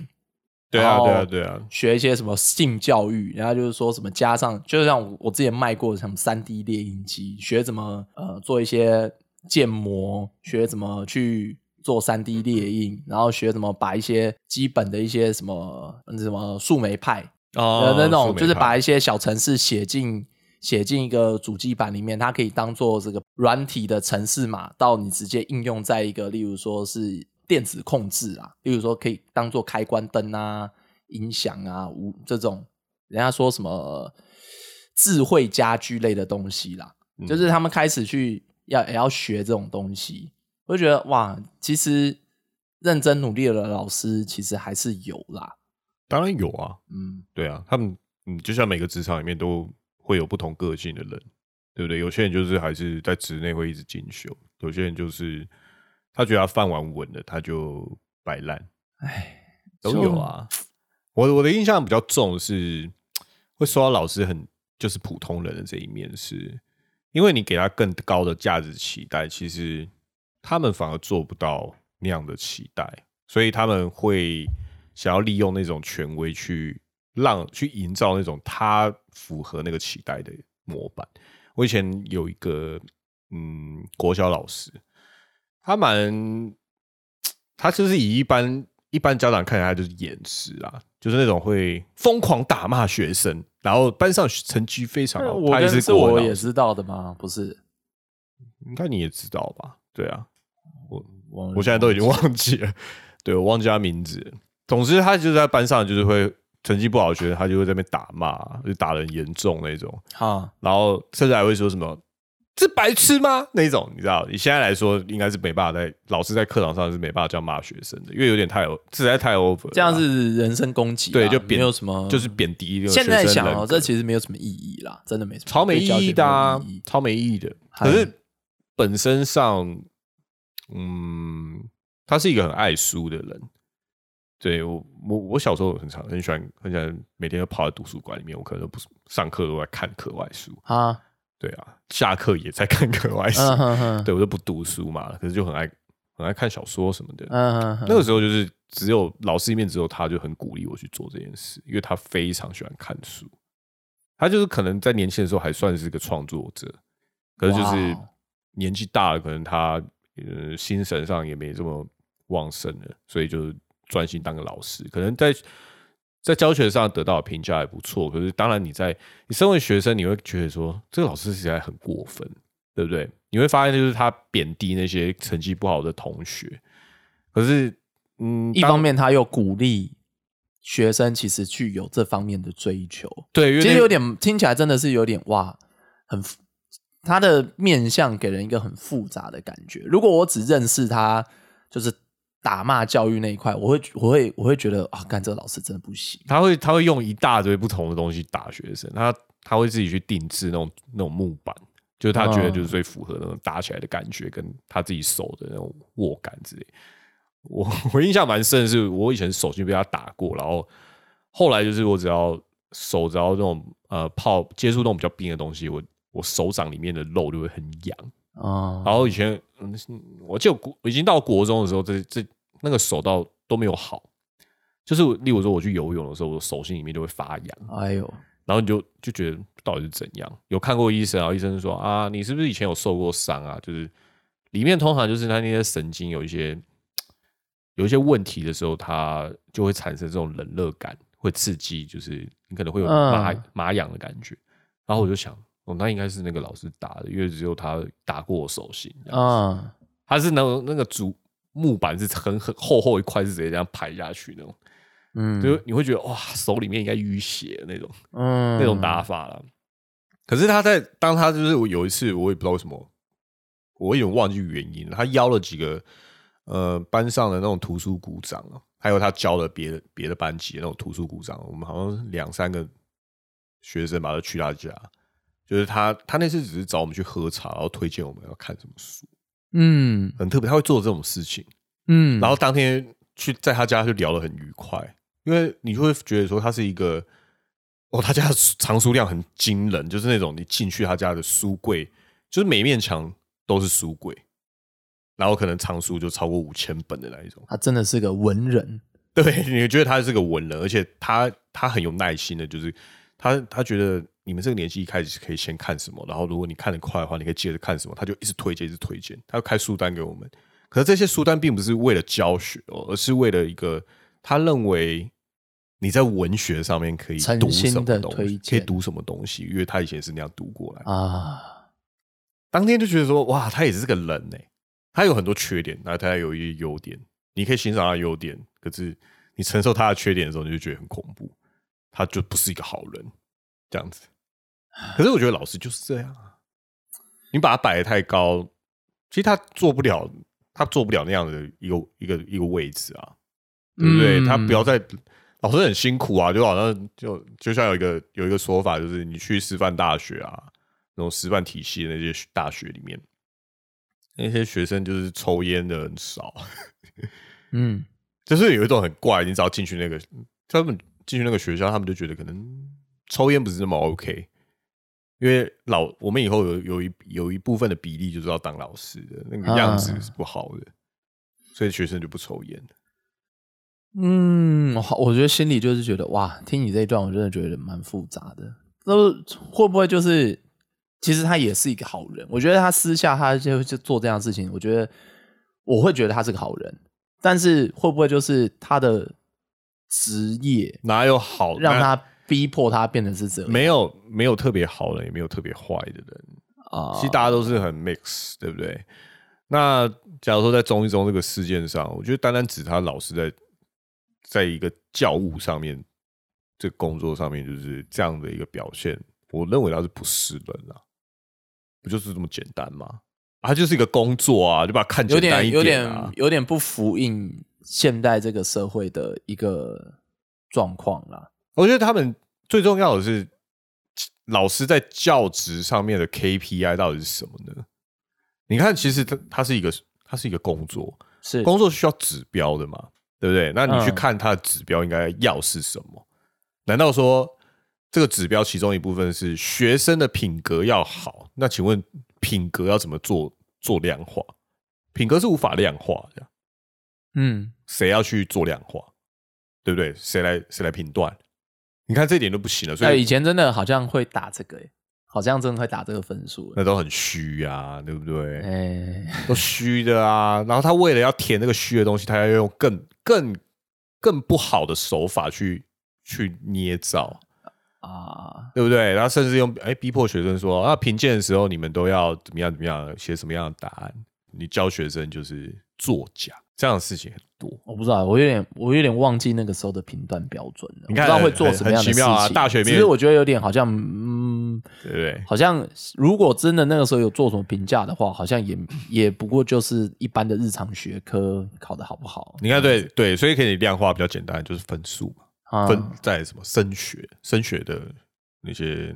C: 对啊，对啊，对啊。
B: 学一些什么性教育，然后就是说什么加上，就像我我之前卖过的什么三 D 猎鹰机，学怎么呃做一些建模，学怎么去做三 D 列印，然后学怎么把一些基本的一些什么嗯什么树莓派
C: 哦
B: 的那种，就是把一些小程式写进写进一个主机板里面，它可以当做这个软体的程式码，到你直接应用在一个，例如说是电子控制啊，例如说可以当做开关灯啊、音响啊、无这种，人家说什么智慧家居类的东西啦，
C: 嗯
B: 就是他们开始去要也要学这种东西，我就觉得哇，其实认真努力的老师其实还是有啦，
C: 当然有啊，
B: 嗯。
C: 对啊，他们嗯，就像每个职场里面都会有不同个性的人，对不对？有些人就是还是在职内会一直进修，有些人就是他觉得他饭碗稳了，他就摆烂，
B: 哎，
C: 都有啊。我我的印象比较重是会说到老师很就是普通人的这一面是，因为你给他更高的价值期待，其实他们反而做不到那样的期待，所以他们会想要利用那种权威去让去营造那种他符合那个期待的模板。我以前有一个嗯国小老师，他蛮 他就是以一般一般家长看起来他就是严师啊，就是那种会疯狂打骂学生，然后班上成绩非常好。
B: 我是我也知道的吗？不是，
C: 应该你也知道吧？对啊，
B: 我
C: 我现在都已经忘记了，对我忘记他名字。总之，他就是在班上就是会成绩不好的学生，他就会在那边打骂，就打的很严重那种。
B: 哈，
C: 然后甚至还会说什么，这白痴吗？那种你知道，你现在来说应该是没办法在老师在课堂上是没办法这样骂学生的，因为有点太实在太 over，
B: 这样是人身攻击啊，
C: 对就贬
B: 没有什么，
C: 就是贬低这个
B: 现在。想哦，这其实没有什么意义啦，真的没什么，
C: 超没意义的、超没意义的。可是本身上，嗯，他是一个很爱书的人。对我，我我小时候很常很喜欢，很喜欢每天都泡在图书馆里面。我可能都不是上课都在看课外书，
B: 啊，
C: 对啊，下课也在看课外书。
B: 嗯哼哼，
C: 对我就不读书嘛，可是就很爱很爱看小说什么的。
B: 嗯哼哼，
C: 那个时候就是只有老师里面只有他就很鼓励我去做这件事，因为他非常喜欢看书。他就是可能在年轻的时候还算是个创作者，可是就是年纪大了，可能他呃心神上也没这么旺盛了，所以就专心当个老师。可能在在教学上得到的评价还不错，可是当然你在你身为学生，你会觉得说这个老师实在很过分，对不对？你会发现就是他贬低那些成绩不好的同学，可是嗯，
B: 一方面他又鼓励学生其实去有这方面的追求，
C: 对，
B: 其实有点听起来真的是有点哇，很复他的面相给人一个很复杂的感觉。如果我只认识他就是打骂教育那一块，我会我会我会觉得啊，干这个老师真的不行。
C: 他会他会用一大堆不同的东西打学生，他他会自己去定制那种那种木板，就是他觉得就是最符合那种打起来的感觉，跟他自己手的那种握感之类。我 我印象蛮深的是，我以前手心被他打过，然后后来就是我只要手只要那种呃泡接触那种比较冰的东西，我我手掌里面的肉就会很痒。
B: 哦，
C: 然后以前，嗯，我就国我已经到国中的时候，这这那个手到都没有好，就是例如说我去游泳的时候，我手心里面就会发痒，
B: 哎呦，
C: 然后你就就觉得到底是怎样？有看过医生，然后医生说啊，你是不是以前有受过伤啊？就是里面通常就是他那些神经有一些有一些问题的时候，它就会产生这种冷热感，会刺激，就是你可能会有麻、
B: 嗯
C: 麻痒的感觉。然后我就想，哦，那应该是那个老师打的，因为只有他打过我手心。这样子
B: 嗯，
C: 它是那那个竹木板是很很厚厚一块，是直接这样排下去那种，
B: 嗯，
C: 就是你会觉得哇，手里面应该淤血的那种。
B: 嗯
C: 那种打法了。可是他在当他就是我有一次我也不知道为什么，我有点忘记原因了。他邀了几个呃班上的那种图书股长啊，还有他教了别的别的班级的那种图书股长，我们好像两三个学生吧，他去他家。就是他，他那次只是找我们去喝茶，然后推荐我们要看什么书，
B: 嗯
C: 很特别。他会做这种事情，
B: 嗯，
C: 然后当天去在他家就聊得很愉快，因为你就会觉得说他是一个，哦，他家的藏书量很惊人，就是那种你进去他家的书柜，就是每面墙都是书柜，然后可能藏书就超过五千本的那一种。
B: 他真的是个文人，
C: 对，你觉得他是个文人，而且他他很有耐心的，就是他他觉得你们这个年纪一开始可以先看什么，然后如果你看得快的话，你可以接着看什么，他就一直推荐，一直推荐，他要开书单给我们。可是这些书单并不是为了教学哦，而是为了一个他认为你在文学上面可以
B: 诚
C: 读什么东西，可以读什么东西，因为他以前是那样读过来。
B: 啊，
C: 当天就觉得说，哇，他也是个人呢，他有很多缺点，那他有一些优点，你可以欣赏他的优点，可是你承受他的缺点的时候，你就觉得很恐怖，他就不是一个好人，这样子。可是我觉得老师就是这样啊，你把他摆的太高，其实他做不了，他做不了那样的一个一个一个位置啊，对不对？
B: 嗯
C: 他不要再。老师很辛苦啊，就好像就就像有一个有一个说法，就是你去师范大学啊，那种师范体系的那些大学里面，那些学生就是抽烟的很少，
B: 嗯
C: 就是有一种很怪，你只要进去那个，他们进去那个学校，他们就觉得可能抽烟不是那么 OK，因为老我们以后有有一有一部分的比例就是要当老师的，那个样子是不好的，所以学生就不抽烟。
B: 嗯，好我觉得心里就是觉得哇，听你这一段，我真的觉得蛮复杂的。那会不会就是，其实他也是一个好人？我觉得他私下他就就做这样的事情，我觉得我会觉得他是个好人，但是会不会就是他的职业
C: 哪有好
B: 让他逼迫他变得是这样？
C: 没有没有特别好人，也没有特别坏的人，
B: 啊，
C: 其实大家都是很 mix，对不对？那假如说在中一中这个事件上，我觉得单单指他老师在在一个教务上面，这个工作上面就是这样的一个表现，我认为他是不是人啊。不就是这么简单吗？啊，就是一个工作啊，就把它看
B: 有
C: 简单一
B: 点有
C: 点。
B: 有点不符应现代这个社会的一个状况啦。
C: 我觉得他们最重要的是，老师在教职上面的 KPI 到底是什么呢？你看，其实它它是一个它是一个工作，
B: 是
C: 工作需要指标的嘛，对不对？那你去
B: 嗯
C: 看它的指标应该要是什么？难道说这个指标其中一部分是学生的品格要好？那请问品格要怎么做做量化？品格是无法量化的，
B: 嗯，
C: 谁要去做量化？对不对？谁来谁来评断？你看这一点都不行了，所以
B: 以前真的好像会打这个、欸，好像真的会打这个分数、欸。
C: 那都很虚啊，对不对？
B: 哎、
C: 都虚的啊。然后他为了要填那个虚的东西，他要用更更更不好的手法去去捏造，
B: 啊，
C: 对不对？然后甚至用哎逼迫学生说啊，评鉴的时候你们都要怎么样怎么样，写什么样的答案？你教学生就是作假，这样的事情很多。
B: 我不知道，我有点我有点忘记那个时候的评断标准了。
C: 你看
B: 我不知道会做什么样的事情。
C: 大学里面
B: 只是我觉得有点好像，嗯，
C: 对不对？
B: 好像如果真的那个时候有做什么评价的话，好像也也不过就是一般的日常学科考的好不好。
C: 你看，对对，所以可以量化比较简单，就是分数嘛。
B: 啊
C: 分在什么升学，升学的那些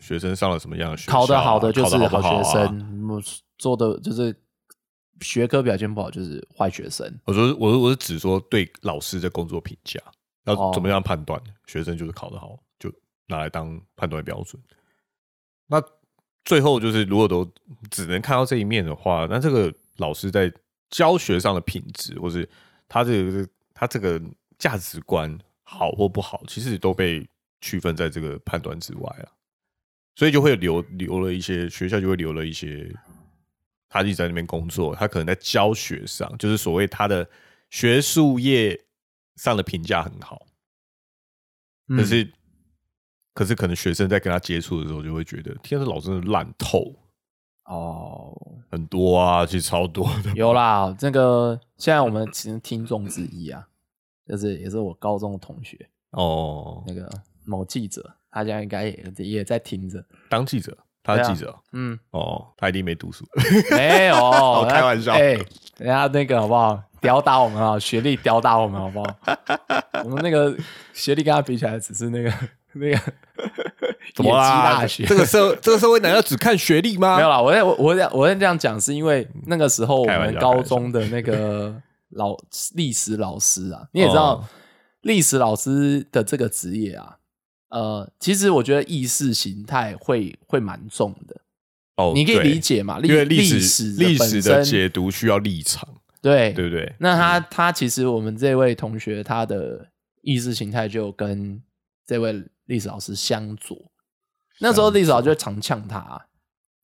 C: 学生上了什么样的学校啊、
B: 考得好的就是
C: 好好啊
B: 学生，嗯做的就是学科表现不好就是坏学生。
C: 我说，我是我是指说对老师的工作评价，要
B: 哦
C: 怎么样判断学生就是考得好，就拿来当判断标准。那最后就是，如果都只能看到这一面的话，那这个老师在教学上的品质，或是他这个他这个价值观好或不好，其实都被区分在这个判断之外了。所以就会留留了一些学校就会留了一些，他一直在那边工作，他可能在教学上，就是所谓他的学术业上的评价很好，
B: 嗯。
C: 可是、可是可能学生在跟他接触的时候，就会觉得，天，这老师真的烂透，
B: 哦，
C: 很多啊，其实超多的。
B: 有啦，这个现在我们其实听众之一啊，就是也是我高中的同学，
C: 哦，
B: 那个某记者，他现在应该也也在听着。
C: 当记者，他记者、
B: 嗯，
C: 哦，他一定没读书。
B: 没有，我
C: 开玩笑
B: 哎，人家那个好不好？吊打我们啊，学历吊打我们好不好？我们那个学历跟他比起来，只是那个那个
C: 怎么？
B: 大学
C: 这个社这个社会难道只看学历吗？
B: 没有啦，我在我我在我在这样讲，是因为那个时候我们高中的那个老历史老师啊，你也知道
C: 哦
B: 历史老师的这个职业啊，呃，其实我觉得意识形态会会蛮重的，
C: 哦，
B: 你可以理解嘛？
C: 因为历
B: 史
C: 历史的
B: 身
C: 解读需要立场，
B: 对
C: 对不对？
B: 那他他其实我们这位同学他的意识形态就跟这位历史老师相左，那时候历史老师就会常呛他、啊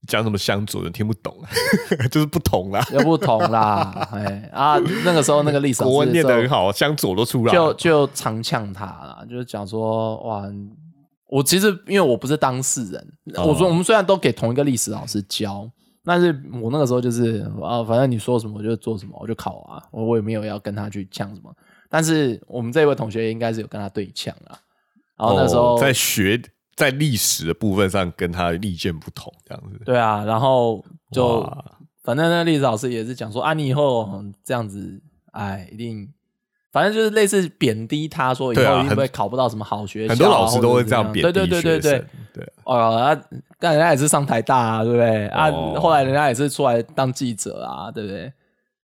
C: 讲什么相左人听不懂，就是不同啦。
B: 有不同啦，哎啊，那个时候那个历史
C: 国文念得很好，相左都出来
B: 就
C: 了。
B: 就常呛他啦，就是讲说哇，我其实因为我不是当事人，
C: 哦
B: 我说我们虽然都给同一个历史老师教，但是我那个时候就是啊，反正你说什么我就做什么，我就考啊，我我也没有要跟他去呛什么，但是我们这位同学应该是有跟他对呛啊，然后那时候、
C: 哦在学在历史的部分上跟他的意见不同，这样子。
B: 对啊，然后就反正那个历史老师也是讲说啊，你以后嗯这样子，哎，一定，反正就是类似贬低他，说以后一定会考不到什么好学校啊、
C: 很多老师都会这样贬低
B: 对对对对对哦，啊，但人家也是上台大啊，对不对？啊，
C: 哦
B: 后来人家也是出来当记者啊，对不对？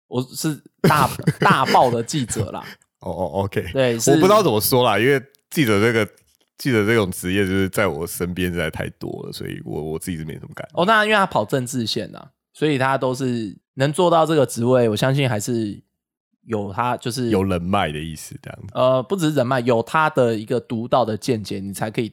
B: 我是大 大报的记者啦，
C: 哦哦，OK，
B: 对，
C: 我不知道怎么说啦，因为记者这个记者这种职业，就是在我身边实在太多了，所以我我自己是没什么感觉。
B: 哦，那，因为他跑政治线呐、所以他都是能做到这个职位，我相信还是有他就是
C: 有人脉的意思，这样子。
B: 呃，不只是人脉，有他的一个独到的见解，你才可以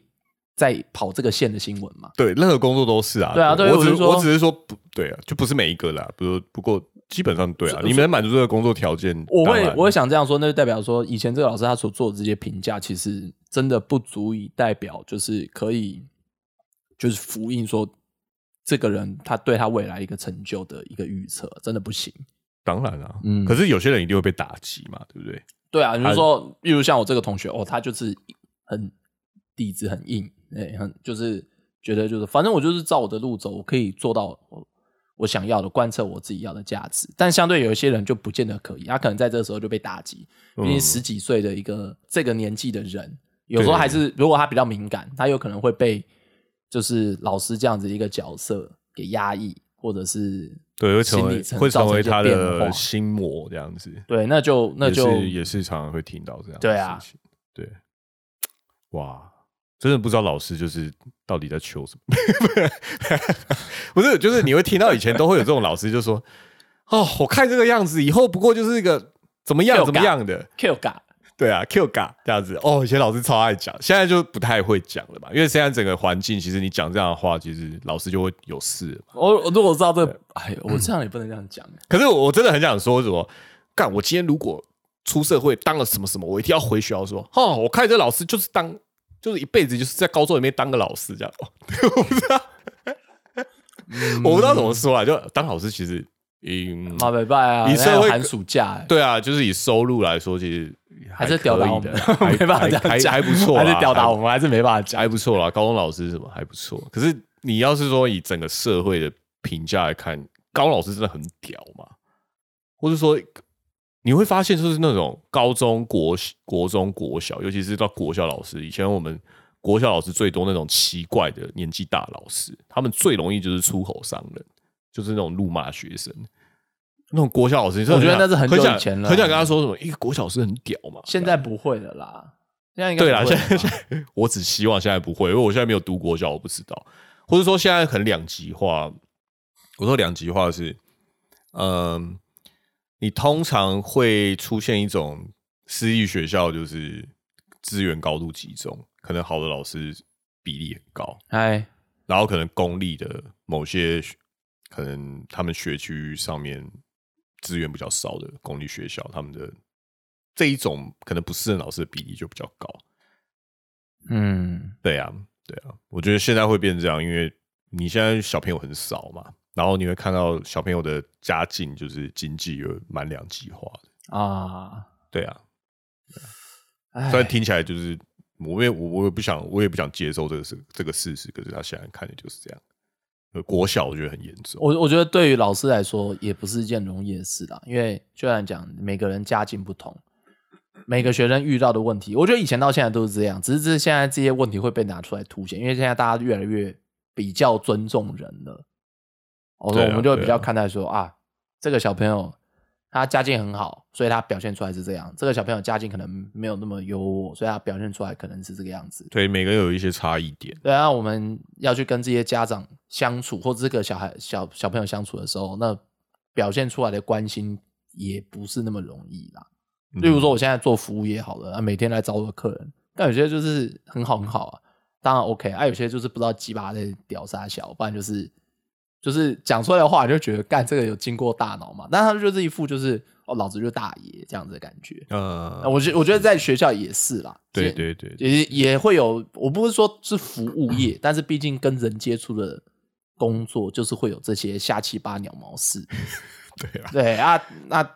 B: 再跑这个线的新闻嘛。
C: 对，任何工作都是啊。
B: 对啊对
C: 我只
B: 我是说
C: 我只是说不对啊，就不是每一个啦。不过不过基本上对啊，你们能满足这个工作条件，
B: 我会我会想这样说，那就代表说，以前这个老师他所做的这些评价，其实真的不足以代表，就是可以就是复印说这个人他对他未来一个成就的一个预测，真的不行。
C: 当然啊。
B: 嗯
C: 可是有些人一定会被打击嘛，对不对？
B: 对啊，你就说，例如像我这个同学，哦，他就是很底子很硬，哎、很就是觉得就是反正我就是照我的路走，我可以做到我我想要的，贯彻我自己要的价值。但相对有一些人就不见得可以，他可能在这个时候就被打击。毕竟
C: 嗯
B: 十几岁的一个这个年纪的人，有时候还是如果他比较敏感，他有可能会被就是老师这样子一个角色给压抑，或者是
C: 对，会成为会成为他的心魔这样子。
B: 对，那就那
C: 也
B: 就是
C: 也是常常会听到这样的
B: 对啊
C: 事情。对，哇，真的不知道老师就是到底在求什么。不是，就是你会听到以前都会有这种老师就说：“哦，我看这个样子，以后不过就是一个怎么样怎么样的。
B: Q 嘎。”
C: 对啊，Q 嘎这样子哦，以前老师超爱讲，现在就不太会讲了吧？因为现在整个环境，其实你讲这样的话，其实老师就会有事了嘛。
B: 我我如果知道这个，哎，我这样也不能这样讲。
C: 可是我我真的很想说什么，干！我今天如果出社会当了什么什么，我一定要回学校说，哦，我看这老师就是当，就是一辈子就是在高中里面当个老师这样。哦、我不知道，我不知道怎么说啊，就当老师其实，嗯，
B: 马北拜啊，
C: 以社会
B: 寒暑假，哎
C: 对啊，就是以收入来说，其实
B: 还是吊打我们 没办法这样
C: 还
B: 讲，
C: 还不错，
B: 还是吊打我们，还是没办法讲。
C: 还不错啦，高中老师什么还不错。可是你要是说以整个社会的评价来看，高中老师真的很屌嘛？或者说你会发现，就是那种高中国国中国小，尤其是到国小老师，以前我们国小老师最多那种奇怪的年纪大老师，他们最容易就是出口伤人，就是那种怒骂学生。那种国小老师，
B: 我觉得那是很久以前了
C: 很想跟他说什么，一个国小老师很屌嘛。
B: 现在不会了啦，现在应该
C: 对啦，现在现在我只希望现在不会，因为我现在没有读国小，我不知道，或者说现在很两极化。我说两极化是，嗯，你通常会出现一种私立学校，就是资源高度集中，可能好的老师比例很高，
B: 哎，
C: 然后可能公立的某些可能他们学区上面资源比较少的公立学校，他们的这一种可能不适任老师的比例就比较高。
B: 嗯，
C: 对啊，对啊，我觉得现在会变成这样，因为你现在小朋友很少嘛，然后你会看到小朋友的家境就是经济有蛮两极化的。
B: 啊，
C: 对啊，
B: 哎
C: 虽然听起来就是我也我我也不想我也不想接受这个事这个事实，可是他现在看的就是这样。呃国小我觉得很严重，
B: 我我觉得对于老师来说也不是一件容易的事啦，因为就像讲，每个人家境不同，每个学生遇到的问题，我觉得以前到现在都是这样，只是这现在这些问题会被拿出来凸显，因为现在大家越来越比较尊重人了。我说我们就会比较看待说啊这个小朋友他家境很好，所以他表现出来是这样；这个小朋友家境可能没有那么优渥，所以他表现出来可能是这个样子。
C: 对每个人有一些差异点。
B: 对啊，我们要去跟这些家长相处，或者这个小孩小小朋友相处的时候，那表现出来的关心也不是那么容易啦。
C: 嗯
B: 例如说，我现在做服务业好了，啊，每天来找我的客人，但有些就是很好很好啊，当然 OK，啊，有些就是不知道鸡巴在屌啥小，不然就是就是讲出来的话，你就觉得干这个有经过大脑嘛，但他就是一副就是哦，老子就是大爷这样子的感觉。
C: 呃，
B: 我觉我觉得在学校也是啦，
C: 对对对，
B: 也也会有，我不是说是服务业，但是毕竟跟人接触的工作，就是会有这些下七八鸟毛事。
C: 对啊，
B: 对啊，那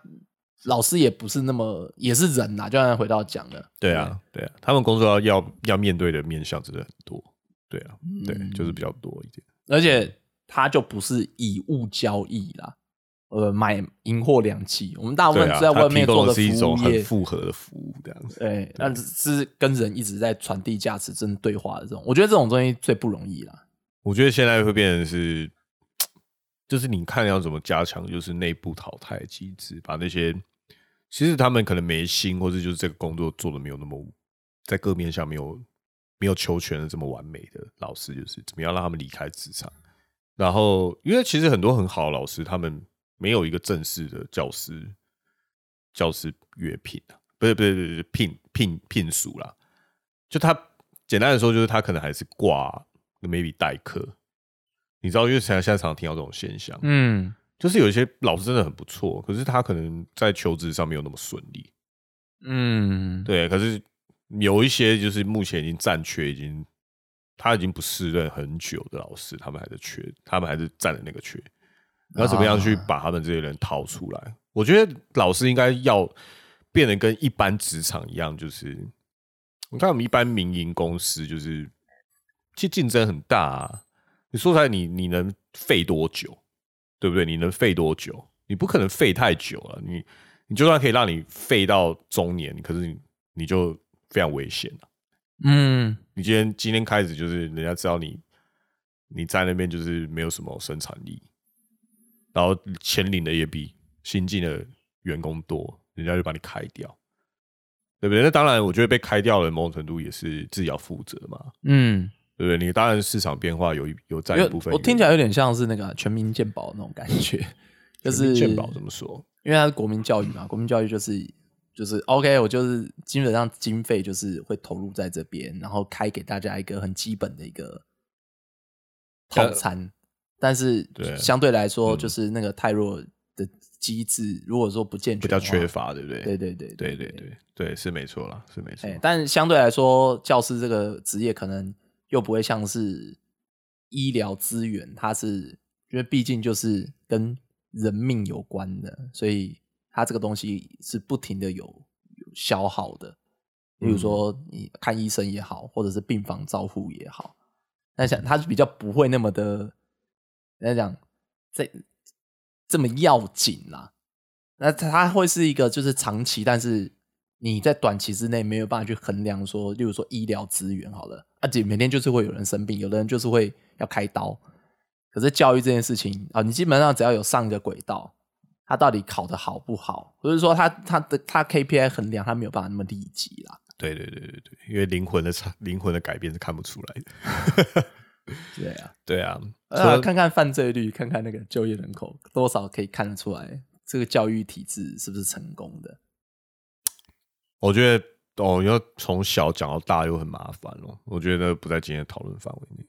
B: 老师也不是那么也是人呐，就像回到讲的，
C: 对啊，对啊，他们工作要要要面对的面向真的很多。对啊，对，
B: 嗯
C: 就是比较多一点。
B: 而且他就不是以物交易啦，呃，买银货两讫。我们大部分在外面做的
C: 是一种，很复合的服务，这样子。
B: 对，那是跟人一直在传递价值、真对话的这种，我觉得这种东西最不容易啦。
C: 我觉得现在会变成是，就是你看要怎么加强，就是内部淘汰机制，把那些其实他们可能没心，或者就是这个工作做的没有那么在各面上没有没有求全的这么完美的老师，就是怎么样让他们离开职场。然后，因为其实很多很好的老师，他们没有一个正式的教师教师约聘啊，不是不是不是聘聘聘属啦，就他简单的说，就是他可能还是挂 maybe 代课，你知道，因为现在现在常常听到这种现象，
B: 嗯，
C: 就是有一些老师真的很不错，可是他可能在求职上没有那么顺利，
B: 嗯，
C: 对，可是有一些就是目前已经暂缺，已经他已经不适任很久的老师，他们还是缺，他们还是占了那个缺。你要怎么样去
B: 啊
C: 把他们这些人掏出来？我觉得老师应该要变得跟一般职场一样，就是你看我们一般民营公司，就是其实竞争很大啊。你说出来，你你能废多久？对不对？你能废多久？你不可能废太久了。你你就算可以让你废到中年，可是你你就非常危险了。
B: 嗯，
C: 你今天今天开始就是人家知道你你在那边就是没有什么生产力，然后钱领的也比新进的员工多，人家就把你开掉，对不对？那当然，我觉得被开掉了，某种程度也是自己要负责嘛，
B: 嗯，
C: 对不对？你当然市场变化有有占一部分，
B: 我听起来有点像是那个全民健保那种感觉，就是
C: 健保怎么说？
B: 因为它是国民教育嘛，国民教育就是就是 OK，我就是基本上经费就是会投入在这边，然后开给大家一个很基本的一个套餐，但是相对来说，
C: 嗯
B: 就是那个太弱的机制，如果说不健全，
C: 比较缺，乏，对不对？
B: 对对对
C: 对对对对，是没错啦，是没错
B: 哎，。但相对来说，教师这个职业可能又不会像是医疗资源，它是因为毕竟就是跟人命有关的，所以它这个东西是不停的有有消耗的。比如说，你看医生也好，或者是病房照护也好，那想它是比较不会那么的，来讲这这么要紧啦。那它会是一个就是长期，但是你在短期之内没有办法去衡量说，例如说医疗资源好了，而且每天就是会有人生病，有的人就是会要开刀。可是教育这件事情啊，你基本上只要有上一个轨道，他到底考得好不好，或者说他他的他 KPI 衡量，他没有办法那么立即啦。
C: 对对对对对，因为灵魂的差灵魂的改变是看不出来的。
B: 对啊，
C: 对啊，
B: 呃，看看犯罪率，看看那个就业人口，多少可以看得出来这个教育体制是不是成功的。
C: 我觉得哦，要从小讲到大又很麻烦哦。我觉得不在今天的讨论范围内。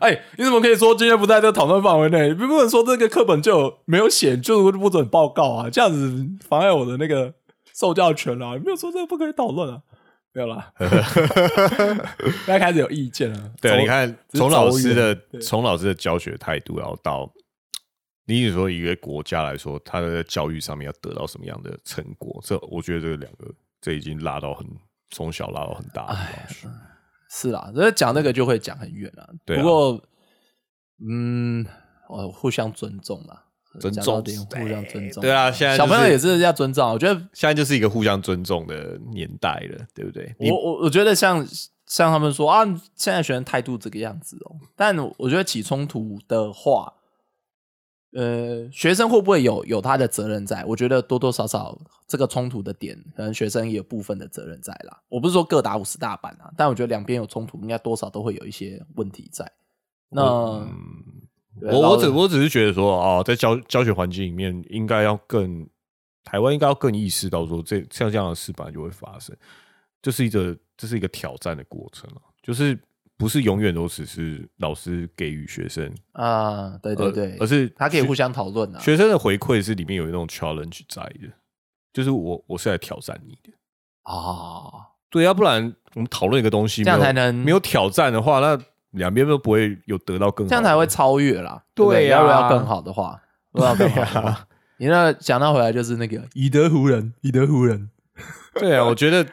B: 哎，你怎么可以说今天不在这个讨论范围内？你不能说这个课本就没有写，就是不准报告啊，这样子妨碍我的那个受教权啊！没有说这个不可以讨论啊，没有啦，大家开始有意见了。
C: 对你看从老师的从老师的教学态度，然后到你说一个国家来说，他的教育上面要得到什么样的成果，这我觉得这两个这已经拉到很从小拉到很大的地方去。
B: 是啦，所以讲那个就会讲很远了。
C: 对啊
B: 不过，嗯，哦，互相尊重啦，
C: 尊重
B: 点互相尊重。
C: 对啊现在
B: 小朋友也是要尊重啊。我觉得
C: 现在就是一个互相尊重的年代了，对不对？
B: 我我我觉得像像他们说啊，现在学生态度这个样子哦，但我觉得起冲突的话，呃，学生会不会有有他的责任在？我觉得多多少少这个冲突的点，可能学生也有部分的责任在啦。我不是说各打五十大板啊，但我觉得两边有冲突，应该多少都会有一些问题在。那、
C: 我我只我只是觉得说啊，在教教学环境里面，应该要更台湾应该要更意识到说这像这样的事本来就会发生，这是一个这是一个挑战的过程啊，就是不是永远都只是老师给予学生，
B: 啊，对对
C: 而
B: 对，
C: 而是
B: 他可以互相讨论啊。
C: 学生的回馈是里面有那种 challenge 在的，就是我我是来挑战你的，
B: 啊，
C: 对，要不然我们讨论一个东西，
B: 这样才能
C: 没有挑战的话，那两边都不会有得到更好的，
B: 这样才会超越啦。不
C: 对呀
B: 要不要更好的话，如果要更好的话，你那讲到回来就是那个以德服人，以德服人。
C: 对啊，我觉得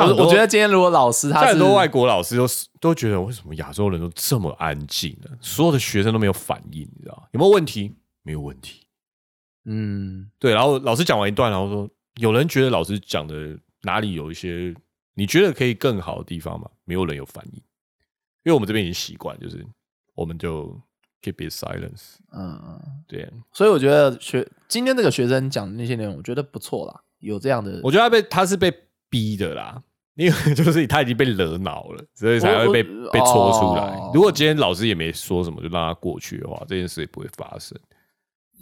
B: 我我觉得今天如果老师他是
C: 很多外国老师都是都觉得为什么亚洲人都这么安静呢？所有的学生都没有反应，你知道有没有问题？没有问题。
B: 嗯
C: 对，然后老师讲完一段，然后说有人觉得老师讲的哪里有一些你觉得可以更好的地方吗？没有人有反应，因为我们这边已经习惯，就是我们就 keep it silence。
B: 嗯嗯，
C: 对，
B: 所以我觉得学今天这个学生讲的那些内容，我觉得不错啦，有这样的，
C: 我觉得他被他是被逼的啦，因为就是他已经被惹恼了，所以才会被被戳出来
B: 哦。
C: 如果今天老师也没说什么，就让他过去的话，这件事也不会发生。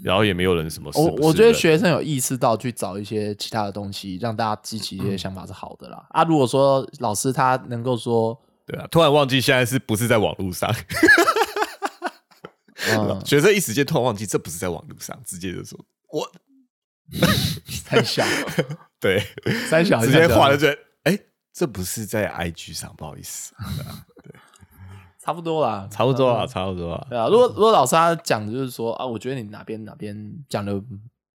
C: 然后也没有人什么事
B: 我觉得
C: 人
B: 学生有意识到去找一些其他的东西，让大家激起一些想法是好的啦。啊，如果说老师他能够说，
C: 对啊，突然忘记现在是不是在网络上，
B: 嗯，
C: 学生一时间突然忘记这不是在网络上，直接就说我
B: 三小。
C: 对，
B: 三小
C: 直接画了这哎，这不是在 IG 上，不好意思，
B: 差不多啦，
C: 差不多啊，差不多。啊。
B: 对啊，如果如果老师他讲的就是说啊，我觉得你哪边哪边讲的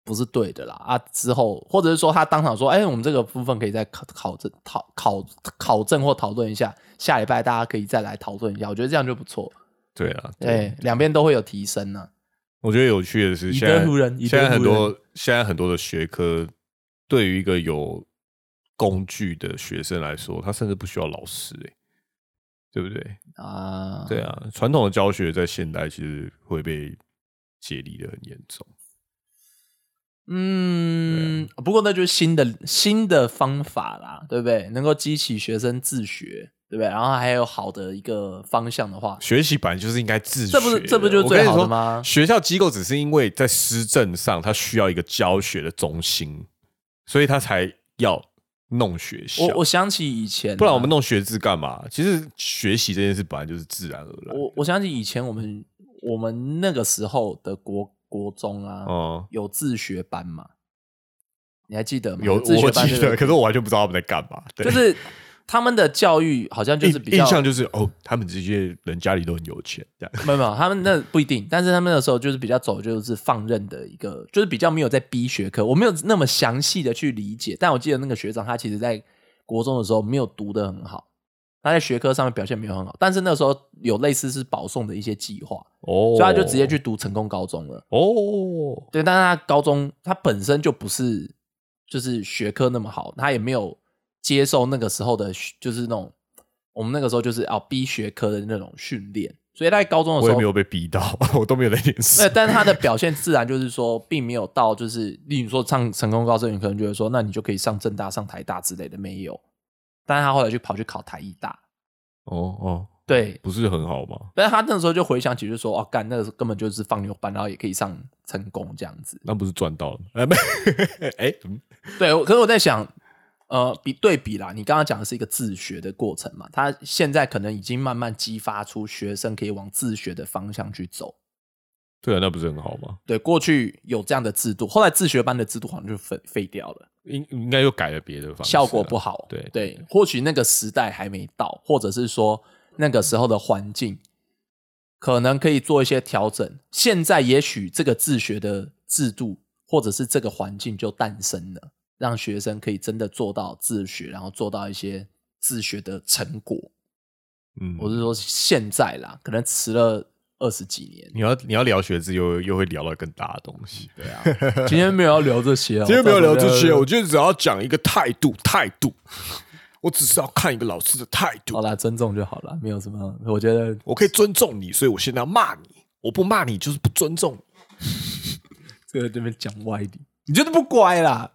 B: 不是对的啦啊。之后或者是说他当场说，哎、我们这个部分可以再考考证讨考考证或讨论一下，下礼拜大家可以再来讨论一下，我觉得这样就不错。
C: 对啊，
B: 对，两边都会有提升呢、
C: 我觉得有趣的是，
B: 以
C: 现在现在很多现在很多的学科，对于一个有工具的学生来说，他甚至不需要老师、欸，对不对？
B: 啊。
C: 对啊，传统的教学在现代其实会被解离的很严重。
B: 嗯，不过那就是新的新的方法啦，对不对？能够激起学生自学，对不对？然后还有好的一个方向的话，
C: 学习本来就是应该自学，
B: 这不是这不就是最好的吗
C: 学校机构只是因为在施政上，它需要一个教学的中心，所以他才要弄学校。
B: 我我想起以前啊，
C: 不然我们弄学制干嘛？其实学习这件事本来就是自然而然。
B: 我我想起以前我们我们那个时候的国国中啊，
C: 嗯、
B: 有自学班嘛？你还记得吗？
C: 有
B: 自学
C: 我记得，
B: 班
C: 可是我完全不知道他们在干嘛。对
B: 就是他们的教育好像就是比较
C: 印印象就是哦，他们这些人家里都很有钱，这样。
B: 没有没有，他们那不一定，但是他们那时候就是比较走就是放任的一个，就是比较没有在逼学科，我没有那么详细的去理解，但我记得那个学长他其实在国中的时候没有读得很好，他在学科上面表现没有很好，但是那时候有类似是保送的一些计划，
C: 哦，
B: 所以他就直接去读成功高中了。
C: 哦，
B: 对，但是他高中他本身就不是就是学科那么好，他也没有接受那个时候的，就是那种我们那个时候就是要逼学科的那种训练，所以他在高中的时候
C: 我也没有被逼到，我都没有那件
B: 对，
C: 事。
B: 但是他的表现自然就是说，并没有到就是，例如说上成功高中，你可能觉得说，那你就可以上正大、上台大之类的，没有。但是他后来就跑去考台艺大，
C: 哦哦，
B: 对。
C: 不是很好吗？
B: 但是他那时候就回想起，就说，哦，干，那个时候根本就是放牛班，然后也可以上成功这样子。
C: 那不是赚到了吗？哎，没，哎，嗯
B: 对，我可是我在想，呃，比对比啦，你刚刚讲的是一个自学的过程嘛，他现在可能已经慢慢激发出学生可以往自学的方向去走。
C: 对啊，那不是很好吗？
B: 对，过去有这样的制度，后来自学班的制度好像就废废掉了。
C: 应应该又改了别的方
B: 效果不好。
C: 对
B: 对，或许那个时代还没到，或者是说那个时候的环境可能可以做一些调整。现在也许这个自学的制度，或者是这个环境就诞生了，让学生可以真的做到自学，然后做到一些自学的成果。
C: 嗯，
B: 我是说现在啦，可能迟了二十几年。
C: 你要你要聊学制，又又会聊到更大的东西。
B: 对啊，今天没有要聊这些哦，
C: 今天没有聊这些，
B: 我
C: 我觉得只要讲一个态度，态度，我只是要看一个老师的态度
B: 好
C: 度，
B: 啦，尊重就好了，没有什么。我觉得
C: 我可以尊重你，所以我现在要骂你，我不骂你就是不尊重你，
B: 这个这边讲歪理，你就是不乖啦。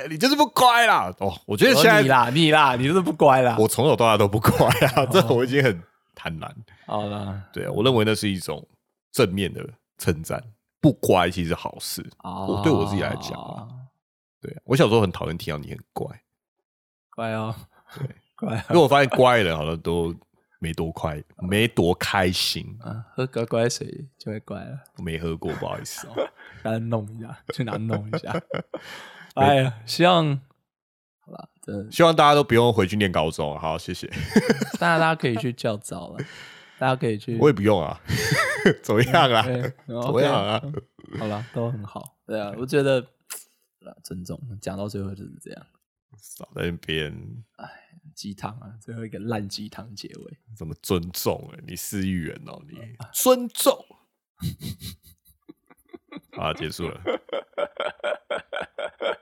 C: 对你就是不乖啦。哦，我觉得现在
B: 你啦，你啦，你就是不乖啦。
C: 我从小到大都不乖啊，这我已经很坦然。
B: 好了，
C: 对啊，我认为那是一种正面的称赞，不乖其实是好事。
B: 哦
C: 我对我自己来讲啊，对啊，我小时候很讨厌听到你很乖，
B: 乖哦，
C: 对，
B: 乖啊
C: 因为我发现乖的人好像都没多快，没多开心。
B: 啊，喝乖乖水就会乖了，
C: 我没喝过，不好意思哦。
B: 给他弄一下，去哪弄一下。哎呀，希望好了，真的，
C: 希望大家都不用回去念高中。好，谢谢。
B: 当然大家可以去教早了，大家可以去，
C: 我也不用啊，怎么样啊？怎么样啊？
B: 好了，都很好。对啊，我觉得，尊重，讲到最后就是这样，
C: 少在那边哎
B: 鸡汤啊，最后一个烂鸡汤结尾。
C: 怎么尊重、欸？你市议员哦，你尊重。好，结束了。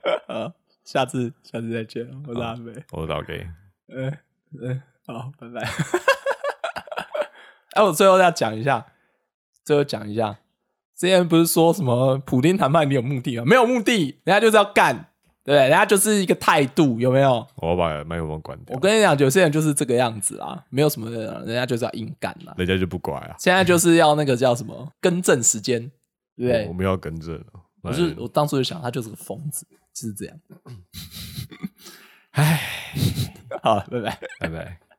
B: 好，下次下次再见，我是阿美。
C: 我是 OK。
B: 嗯 嗯，好，拜拜。哎，我最后要讲一下，最后讲一下，之前不是说什么普丁谈判你有目的吗？没有目的，人家就是要干，对？人家就是一个态度，有没有？
C: 我要把麦克风关掉
B: 我，跟你讲，有些人就是这个样子啊，没有什么人，人家就是要硬干啦。
C: 人家就不乖啊。
B: 现在就是要那个叫什么更正时间，对不对？
C: 我们要跟着了。
B: 我是我当初就想，他就是个疯子，就是这样。
C: 唉，
B: 好，拜拜。
C: 拜拜。